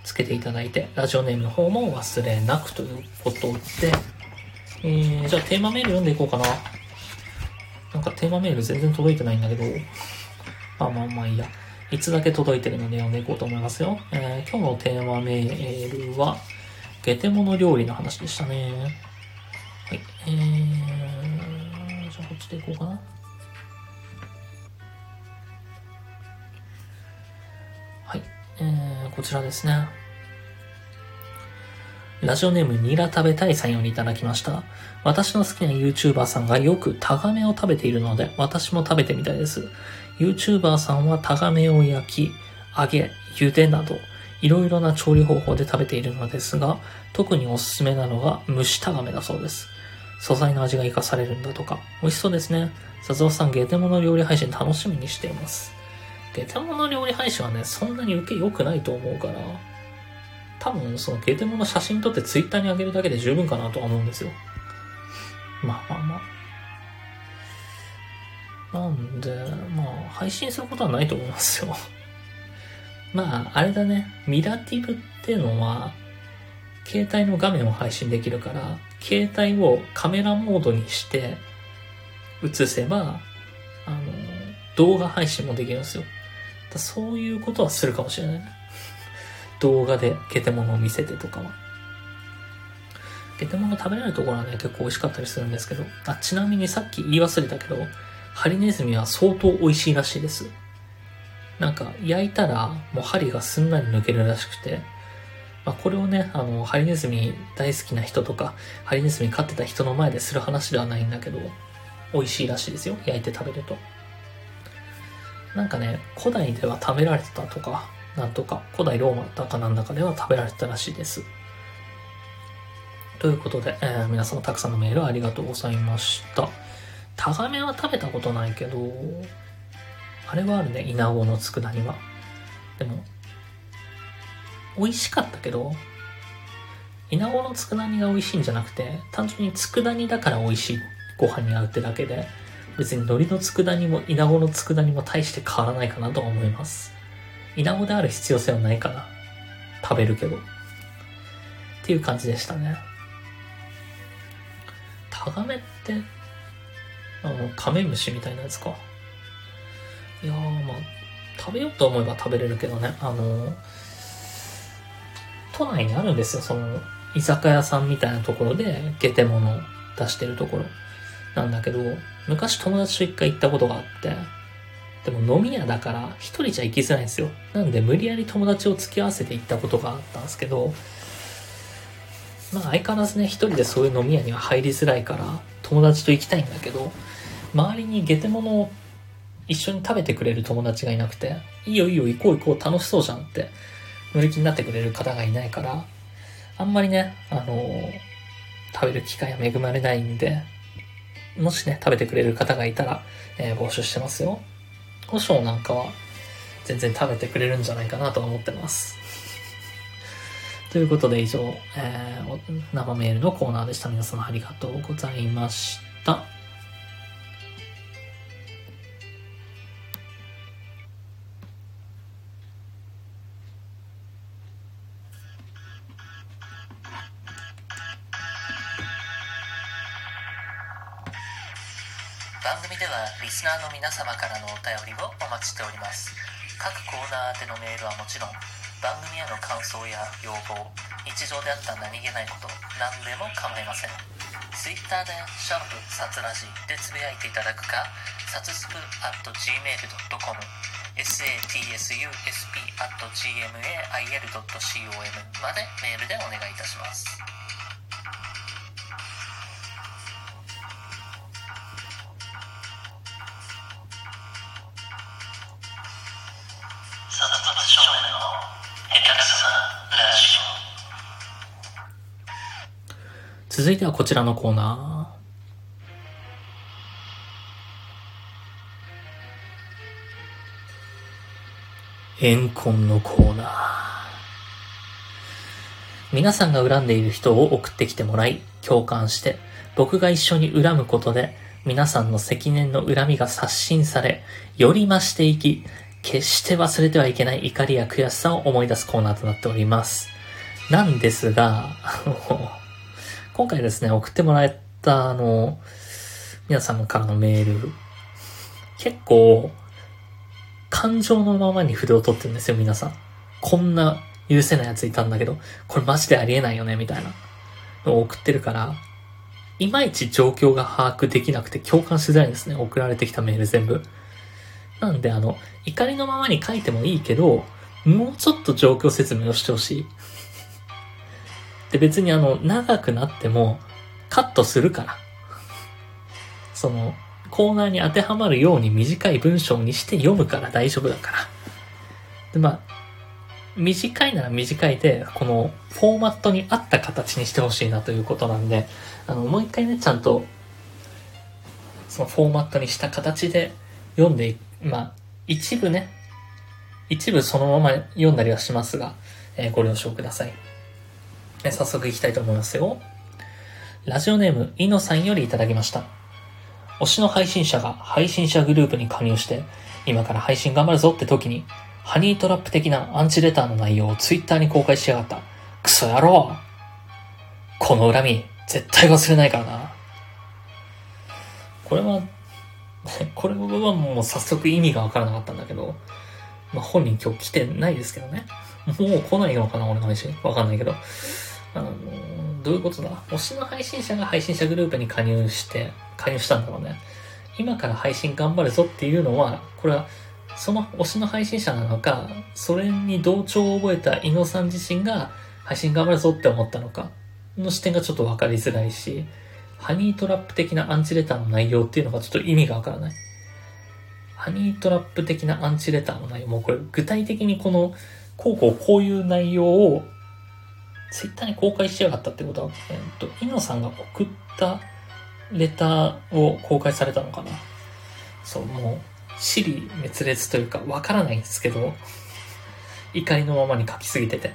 つけていただいて、ラジオネームの方も忘れなくということで、えー、じゃあテーマメール読んでいこうかな。なんかテーマメール全然届いてないんだけど、まあまあまあいいや。いつだけ届いてるので読んでいこうと思いますよ。えー、今日のテーマメールは、ゲテモノ料理の話でしたね。はい。えー、じゃあこっちでいこうかな。えー、こちらですね。ラジオネームニラ食べたいさんよりいただきました。私の好きな YouTuber さんがよくタガメを食べているので、私も食べてみたいです。YouTuber さんはタガメを焼き、揚げ、茹でなど、いろいろな調理方法で食べているのですが、特におすすめなのが蒸しタガメだそうです。素材の味が活かされるんだとか、美味しそうですね。佐々さん、ゲテモノ料理配信楽しみにしています。ゲテモノ料理配信はね、そんなに受け良くないと思うから、多分そのゲテモノ写真撮ってツイッターに上げるだけで十分かなとは思うんですよ。まあまあまあ。なんで、まあ、配信することはないと思いますよ。まあ、あれだね。ミラティブっていうのは、携帯の画面を配信できるから、携帯をカメラモードにして映せば、あの、動画配信もできるんですよ。そういうことはするかもしれない。動画でゲテモノを見せてとかは。ゲテモノ食べられるところはね、結構美味しかったりするんですけど、あ、ちなみにさっき言い忘れたけど、ハリネズミは相当美味しいらしいです。なんか、焼いたら、もう針がすんなり抜けるらしくて、まあ、これをね、あの、ハリネズミ大好きな人とか、ハリネズミ飼ってた人の前でする話ではないんだけど、美味しいらしいですよ。焼いて食べると。なんかね、古代では食べられてたとかなんとか古代ローマだかなんだかでは食べられてたらしいです。ということで、えー、皆様たくさんのメールありがとうございました。タガメは食べたことないけど、あれはあるね、イナゴの佃煮は。でも、美味しかったけど、イナゴの佃煮が美味しいんじゃなくて、単純に佃煮だから美味しいご飯に合うってだけで、別に海苔の佃煮もイナゴの佃煮も大して変わらないかなと思います。イナゴである必要性はないかな。食べるけど。っていう感じでしたね。タガメって、あの、カメムシみたいなやつか。いやー、まあ、食べようと思えば食べれるけどね。あの、都内にあるんですよ。その、居酒屋さんみたいなところで、ゲテモノ出してるところ。なんだけど、昔友達と一回行ったことがあって、でも飲み屋だから一人じゃ行きづらいんですよ。なんで無理やり友達を付き合わせて行ったことがあったんですけど、まあ相変わらずね、一人でそういう飲み屋には入りづらいから、友達と行きたいんだけど、周りにゲテモノを一緒に食べてくれる友達がいなくて、いいよいいよ行こう行こう楽しそうじゃんって乗り気になってくれる方がいないから、あんまりね、あのー、食べる機会は恵まれないんで、もしね、食べてくれる方がいたら、えー、募集してますよ。胡椒なんかは全然食べてくれるんじゃないかなと思ってます。ということで以上、えー、生メールのコーナーでした。皆様ありがとうございました。待ちしております。各コーナー宛てのメールはもちろん番組への感想や要望日常であった何気ないこと何でも構いません。Twitter で「シャープサツラジ」でつぶやいていただくかサツスプ at gmail.com satsusp at gmail.com までメールでお願いいたします。続いてはこちらのコーナー。怨恨のコーナー。皆さんが恨んでいる人を送ってきてもらい、共感して、僕が一緒に恨むことで、皆さんの積年の恨みが刷新され、より増していき、決して忘れてはいけない怒りや悔しさを思い出すコーナーとなっております。なんですが、今回ですね、送ってもらえた、あの、皆さんからのメール、結構、感情のままに筆を取ってるんですよ、皆さん。こんな許せないやついたんだけど、これマジでありえないよね、みたいなのを送ってるから、いまいち状況が把握できなくて共感しづらいんですね、送られてきたメール全部。なんで、あの、怒りのままに書いてもいいけど、もうちょっと状況説明をしてほしい。で別にあの、長くなってもカットするから。その、コーナーに当てはまるように短い文章にして読むから大丈夫だから。で、まあ、短いなら短いで、このフォーマットに合った形にしてほしいなということなんで、あの、もう一回ね、ちゃんと、そのフォーマットにした形で読んでまあ、一部ね、一部そのまま読んだりはしますが、えー、ご了承ください。え早速行きたいと思いますよ。ラジオネーム、いのさんよりいただきました。推しの配信者が配信者グループに加入して、今から配信頑張るぞって時に、ハニートラップ的なアンチレターの内容をツイッターに公開しやがった。クソ野郎この恨み、絶対忘れないからな。これは、これはもう早速意味がわからなかったんだけど、まあ、本人今日来てないですけどね。もう来ないのかな俺の配信。わかんないけど。あの、どういうことだ？推しの配信者が配信者グループに加入して、加入したんだろうね。今から配信頑張るぞっていうのは、これは、その推しの配信者なのか、それに同調を覚えた伊野さん自身が配信頑張るぞって思ったのか、の視点がちょっとわかりづらいし、ハニートラップ的なアンチレターの内容っていうのがちょっと意味がわからない。ハニートラップ的なアンチレターの内容、もうこれ具体的にこのこうこうこういう内容をツイッターに公開しやがったってことは、えっと、イノさんが送ったレターを公開されたのかなそう、もう、尻滅裂というか、わからないんですけど、怒りのままに書きすぎてて。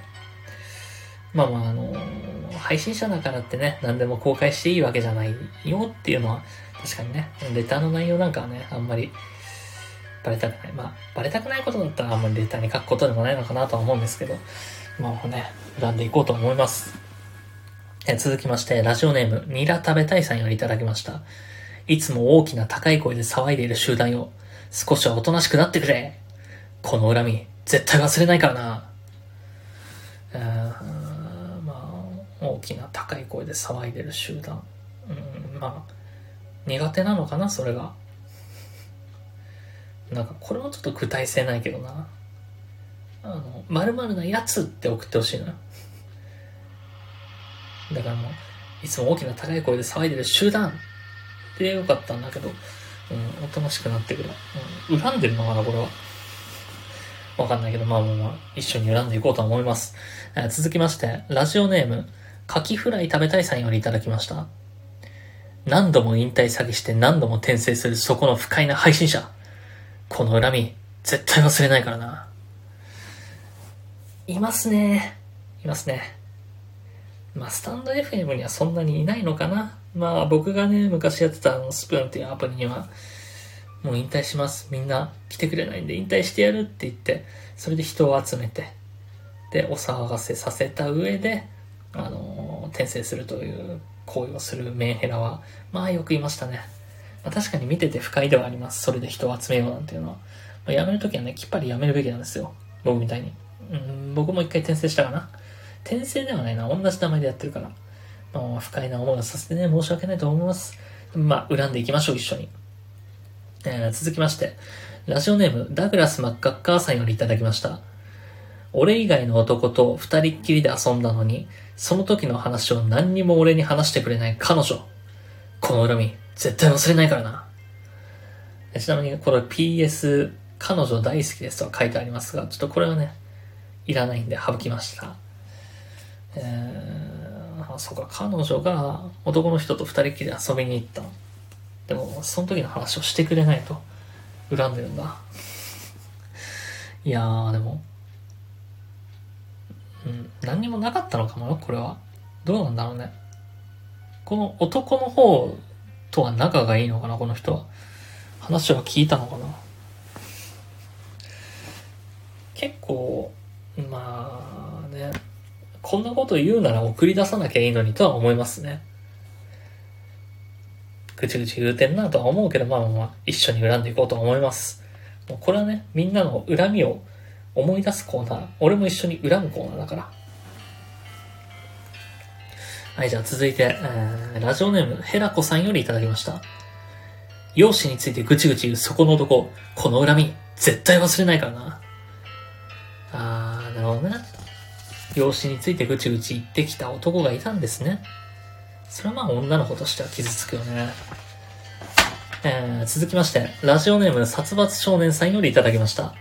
まあまあ、あの配信者だからってね、何でも公開していいわけじゃないよっていうのは、確かにね、レターの内容なんかはね、あんまり、バレたくない。まあ、バレたくないことだったらあんまりレターに書くことでもないのかなとは思うんですけど、まあね、恨んでいこうと思います。え続きまして、ラジオネーム、ニラ食べたいさんよりいただきました。いつも大きな高い声で騒いでいる集団よ。少しはおとなしくなってくれ。この恨み、絶対忘れないからな。まあ、大きな高い声で騒いでる集団。うん、まあ、苦手なのかな、それが。なんか、これもちょっと具体性ないけどな。あの、〇〇なやつって送ってほしいのよ。だからもう、いつも大きな高い声で騒いでる集団でよかったんだけど、うん、おとなしくなってくる。うん、恨んでるのかな、これは。わかんないけど、まあまあまあ、一緒に恨んでいこうと思います。えー、続きまして、ラジオネーム、カキフライ食べたいさんよりいただきました。何度も引退詐欺して何度も転生するそこの不快な配信者。この恨み、絶対忘れないからな。いますね。いますね。まあ、スタンド FM にはそんなにいないのかな。まあ、僕がね、昔やってたあの、スプーンっていうアプリには、もう引退します。みんな来てくれないんで引退してやるって言って、それで人を集めて、で、お騒がせさせた上で、あのー、転生するという行為をするメンヘラは、まあよくいましたね。まあ、確かに見てて不快ではあります。それで人を集めようなんていうのは。まあ、やめるときはね、きっぱりやめるべきなんですよ。僕みたいに。うん、僕も一回転生したかな。転生ではないな。同じ名前でやってるから。まあ、不快な思いをさせてね、申し訳ないと思います。まあ、恨んでいきましょう、一緒に。えー、続きまして、ラジオネーム、ダグラス・マッカッカーさんよりいただきました。俺以外の男と二人っきりで遊んだのに、その時の話を何にも俺に話してくれない彼女。この恨み、絶対忘れないからな。ちなみに、これ PS、彼女大好きですとは書いてありますが、ちょっとこれはね、いらないんで省きました。えー、あ、そうか、彼女が男の人と二人きり遊びに行った。でも、その時の話をしてくれないと、恨んでるんだ。いやー、でも、うん、何にもなかったのかもよ、これは。どうなんだろうね。この男の方とは仲がいいのかな、この人は。話は聞いたのかな。結構、まあね、こんなこと言うなら送り出さなきゃいいのにとは思いますね。ぐちぐち言うてんなとは思うけど、まあまあ、一緒に恨んでいこうと思います。もうこれはね、みんなの恨みを思い出すコーナー。俺も一緒に恨むコーナーだから。はい、じゃあ続いて、えー、ラジオネーム、ヘラコさんよりいただきました。容姿についてぐちぐち言うそこの男、この恨み、絶対忘れないからな。あー、なるほどね。容姿についてぐちぐち言ってきた男がいたんですね。それはまあ女の子としては傷つくよね。えー、続きまして、ラジオネーム殺伐少年さんよりいただきました。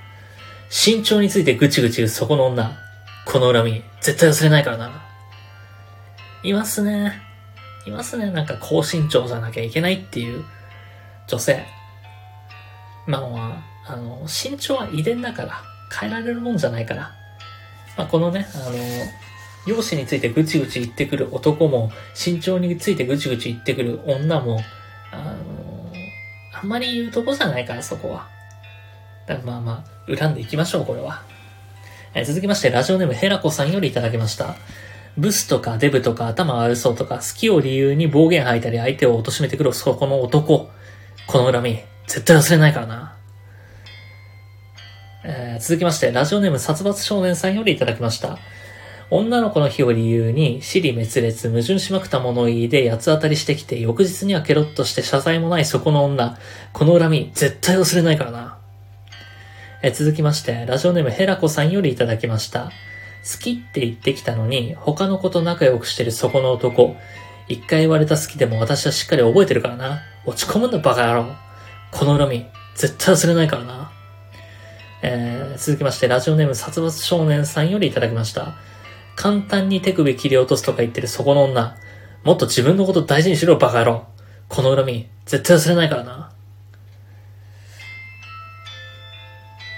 身長についてぐちぐち言うそこの女。この恨み、絶対忘れないからな。いますね。いますね。なんか高身長じゃなきゃいけないっていう女性。まあ、あの、身長は遺伝だから、変えられるもんじゃないから。まあこのね、あの、容姿についてぐちぐち言ってくる男も、身長についてぐちぐち言ってくる女も、あの、あんまり言うとこじゃないから、そこは。だからまあまあ、恨んでいきましょう、これは。え、続きまして、ラジオネームヘラコさんよりいただきました。ブスとかデブとか頭悪そうとか好きを理由に暴言吐いたり相手を貶めてくるそこの男。この恨み、絶対忘れないからな。えー、続きまして、ラジオネーム殺伐少年さんよりいただきました。女の子の日を理由に、死に滅裂、矛盾しまくった物言いで八つ当たりしてきて、翌日にはケロッとして謝罪もないそこの女。この恨み、絶対忘れないからな。え続きまして、ラジオネームヘラコさんよりいただきました。好きって言ってきたのに、他の子と仲良くしてるそこの男。一回言われた好きでも私はしっかり覚えてるからな。落ち込むんだバカ野郎。この恨み、絶対忘れないからな。えー、続きまして、ラジオネーム殺伐少年さんよりいただきました。簡単に手首切り落とすとか言ってるそこの女。もっと自分のこと大事にしろ、バカ野郎。この恨み、絶対忘れないからな。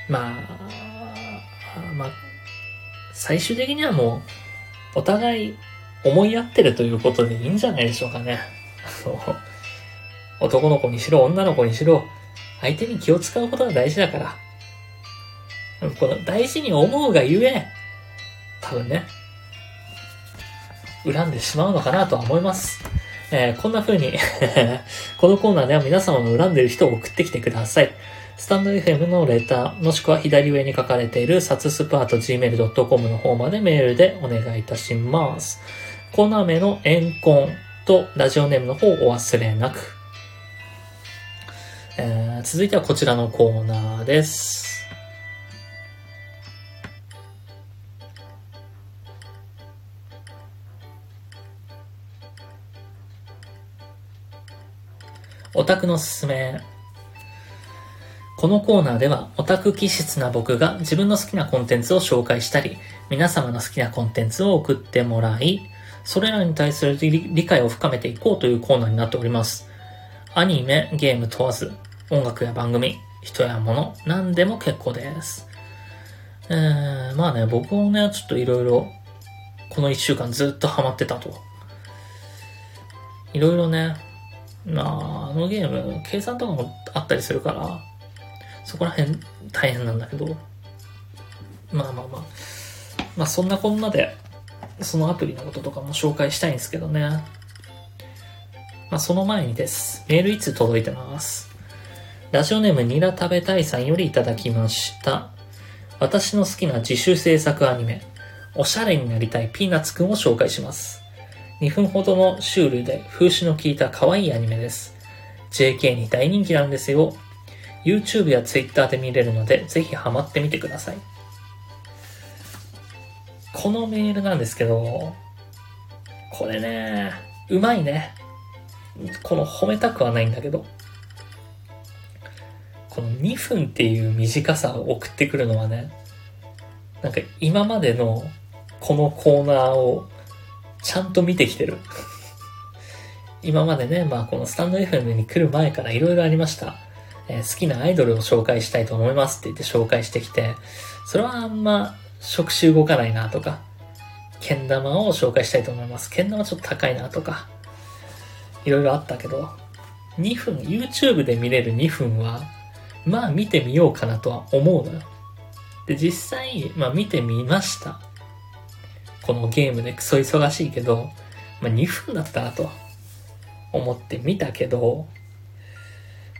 まあ、まあ、最終的にはもう、お互い思い合ってるということでいいんじゃないでしょうかね。男の子にしろ、女の子にしろ、相手に気を使うことが大事だから。この大事に思うがゆえ、多分ね、恨んでしまうのかなとは思います。えーこんな風に、このコーナーでは皆様の恨んでる人を送ってきてください。スタンド FM のレター、もしくは左上に書かれているサツスパート gmail.com の方までメールでお願いいたします。コーナー名のエンコンとラジオネームの方をお忘れなく。えー続いてはこちらのコーナーです。オタクのすすめ。このコーナーではオタク気質な僕が自分の好きなコンテンツを紹介したり、皆様の好きなコンテンツを送ってもらい、それらに対する理解を深めていこうというコーナーになっております。アニメ、ゲーム問わず、音楽や番組、人や物、何でも結構です。えー、まあね、僕もね、ちょっといろいろ、この一週間ずっとハマってたと。いろいろね、まあ、あのゲーム、計算とかもあったりするから、そこら辺大変なんだけど、まあまあまあ、まあそんなこんなで、そのアプリのこととかも紹介したいんですけどね。まあその前にです。メールいつ届いてます。ラジオネームニラ食べたいさんよりいただきました。私の好きな自主制作アニメ、おしゃれになりたいピーナッツくんを紹介します。2分ほどのシュールで風刺の効いた可愛いアニメです。JK に大人気なんですよ。YouTube や Twitter で見れるので、ぜひハマってみてください。このメールなんですけど、これね、うまいね。この褒めたくはないんだけど、この2分っていう短さを送ってくるのはね、なんか今までのこのコーナーをちゃんと見てきてる。今までね、まあこのスタンド FM に来る前から色々ありました。えー好きなアイドルを紹介したいと思いますって言って紹介してきて、それはあんま触手動かないなとか、けん玉を紹介したいと思います。けん玉ちょっと高いなとか、いろいろあったけど、2分、YouTube で見れる2分は、まあ見てみようかなとは思うのよ。で、実際、まあ見てみました。このゲームでクソ忙しいけど、まあ2分だったなと思って見たけど、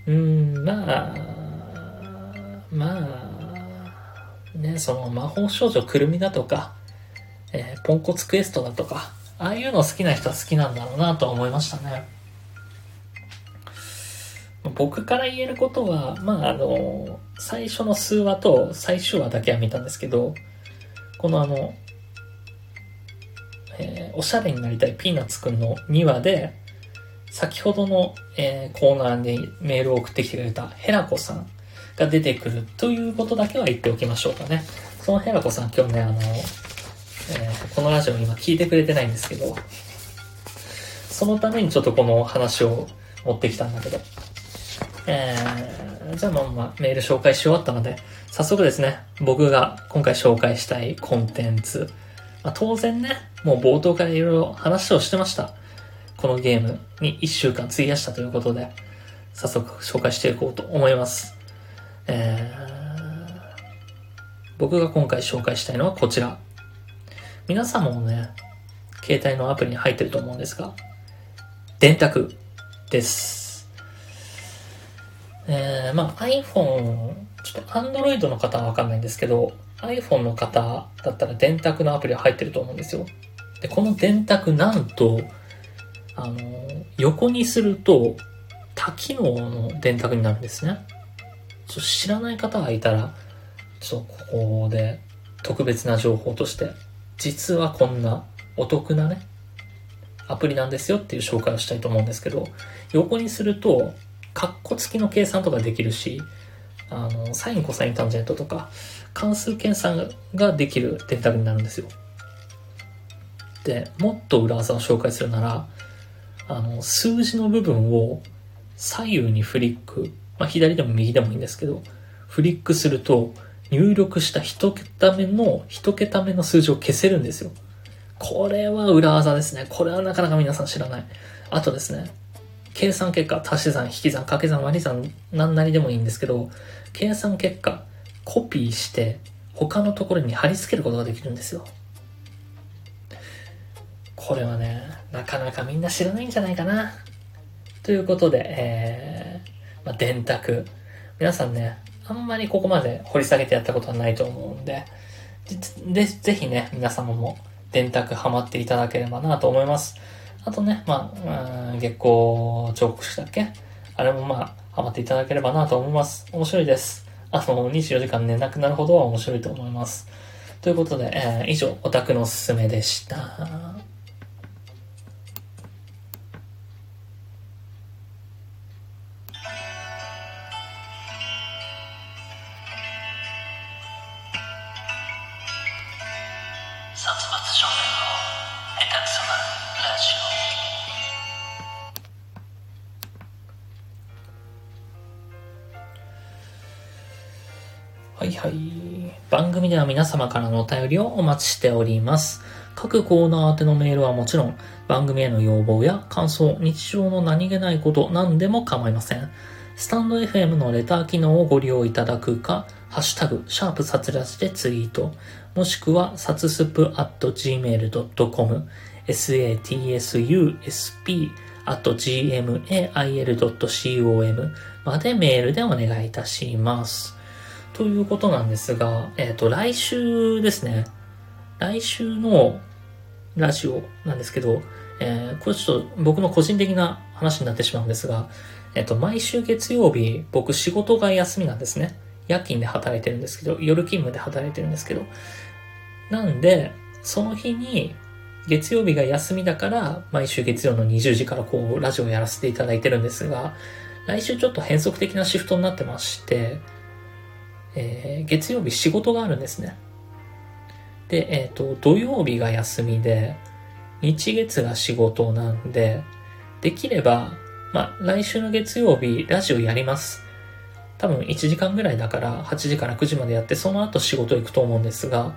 うーん、まあ、まあ、ね、その魔法少女くるみだとか、えーポンコツクエストだとか、ああいうの好きな人は好きなんだろうなと思いましたね。僕から言えることは、まああの、最初の数話と最終話だけは見たんですけど、このあの、おしゃれになりたいピーナッツくんの2話で、先ほどの、えーコーナーにメールを送ってきてくれたヘラコさんが出てくるということだけは言っておきましょうかね。そのヘラコさん今日ね、あの、えーこのラジオ今聞いてくれてないんですけど、そのためにちょっとこの話を持ってきたんだけど、えー、じゃあまあまあメール紹介し終わったので、早速ですね、僕が今回紹介したいコンテンツ、まあ、当然ね、もう冒頭からいろいろ話をしてました。このゲームに1週間費やしたということで、早速紹介していこうと思います。えー、僕が今回紹介したいのはこちら。皆さんもね、携帯のアプリに入ってると思うんですが、電卓です。えー、まあ iPhone、ちょっと Android の方はわかんないんですけど、iPhone の方だったら電卓のアプリは入ってると思うんですよ。で、この電卓なんと、あの、横にすると多機能の電卓になるんですね。ちょっと知らない方がいたら、ちょっとここで特別な情報として、実はこんなお得なね、アプリなんですよっていう紹介をしたいと思うんですけど、横にすると、カッコ付きの計算とかできるし、あの、サイン、コサイン、タンジェントとか、関数計算ができる電卓になるんですよ。で、もっと裏技を紹介するなら、あの、数字の部分を左右にフリック、まあ、左でも右でもいいんですけど、フリックすると、入力した一桁目の、一桁目の数字を消せるんですよ。これは裏技ですね。これはなかなか皆さん知らない。あとですね、計算結果、足し算、引き算、掛け算、割り算、何なりでもいいんですけど、計算結果、コピーして、他のところに貼り付けることができるんですよ。これはね、なかなかみんな知らないんじゃないかな。ということで、えー、まあ、電卓。皆さんね、あんまりここまで掘り下げてやったことはないと思うんで、で、ぜひね、皆様も電卓ハマっていただければなと思います。あとね、まあ、月光彫刻師だっけ？あれもまあ、ハマっていただければなと思います。面白いです。あの、24時間寝なくなるほどは面白いと思います。ということで、えー、以上、オタクのおすすめでした。様からのお便りをお待ちしております。各コーナー宛てのメールはもちろん、番組への要望や感想、日常の何気ないこと何でも構いません。スタンド FM のレター機能をご利用いただくか、ハッシュタグ、シャープサツラジでツイート、もしくは、サツスプ at gmail.com、satsusp at gmail.com までメールでお願いいたします。ということなんですが、えっ、ー、と、来週ですね。来週のラジオなんですけど、えー、これちょっと僕の個人的な話になってしまうんですが、えっ、ー、と、毎週月曜日、僕仕事が休みなんですね。夜勤で働いてるんですけど、夜勤務で働いてるんですけど。なんで、その日に、月曜日が休みだから、毎週月曜の20時からこう、ラジオをやらせていただいてるんですが、来週ちょっと変則的なシフトになってまして、えー、月曜日仕事があるんですね。で、えっ、ー、と、土曜日が休みで、日月が仕事なんで、できれば、まあ、来週の月曜日、ラジオやります。多分1時間ぐらいだから、8時から9時までやって、その後仕事行くと思うんですが、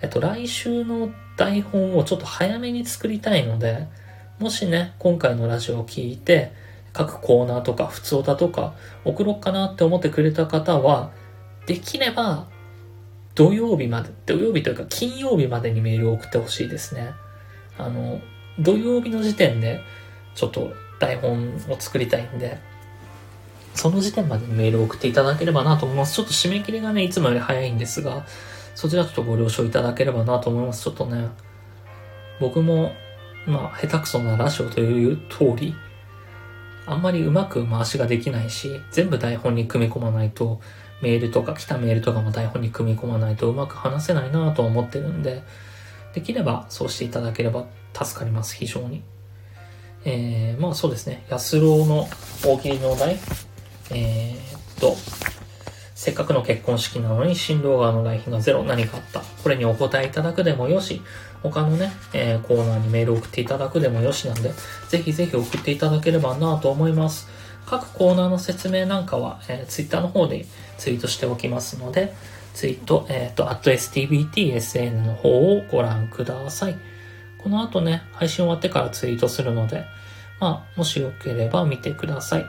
えっと、来週の台本をちょっと早めに作りたいので、もしね、今回のラジオを聞いて、各コーナーとか、普通歌とか、送ろうかなって思ってくれた方は、できれば、土曜日まで、土曜日というか金曜日までにメールを送ってほしいですね。あの、土曜日の時点で、ちょっと台本を作りたいんで、その時点までにメールを送っていただければなと思います。ちょっと締め切りがね、いつもより早いんですが、そちらちょっとご了承いただければなと思います。ちょっとね、僕も、まあ、下手くそなラジオという通り、あんまりうまく回しができないし、全部台本に組み込まないと、メールとか来たメールとかも台本に組み込まないとうまく話せないなと思ってるんで、できればそうしていただければ助かります、非常に。えー、まあそうですね、安郎の大喜利のお題、えー、っと、せっかくの結婚式なのに新郎側の来賓がゼロ何かあった。これにお答えいただくでもよし、他のね、えー、コーナーにメール送っていただくでもよしなんで、ぜひぜひ送っていただければなと思います。各コーナーの説明なんかは、えー、ツイッターの方でツイートしておきますので、ツイート、えっ、ー、と、stbtsn の方をご覧ください。この後ね、配信終わってからツイートするので、まあ、もしよければ見てください。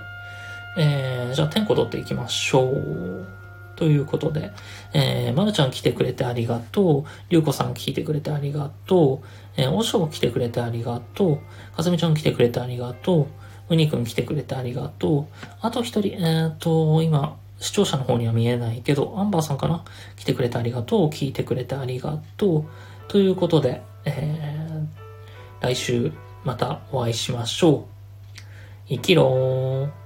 えー、じゃあ、点呼取っていきましょう。ということで、えー、まるちゃん来てくれてありがとう。りゅうこさん来てくれてありがとう。えー、おしょう来てくれてありがとう。かずみちゃん来てくれてありがとう。うにくん来てくれてありがとう。あと一人、えっ、と、今、視聴者の方には見えないけど、アンバーさんかな来てくれてありがとう。聞いてくれてありがとう。ということで、えー、来週またお会いしましょう。生きろー。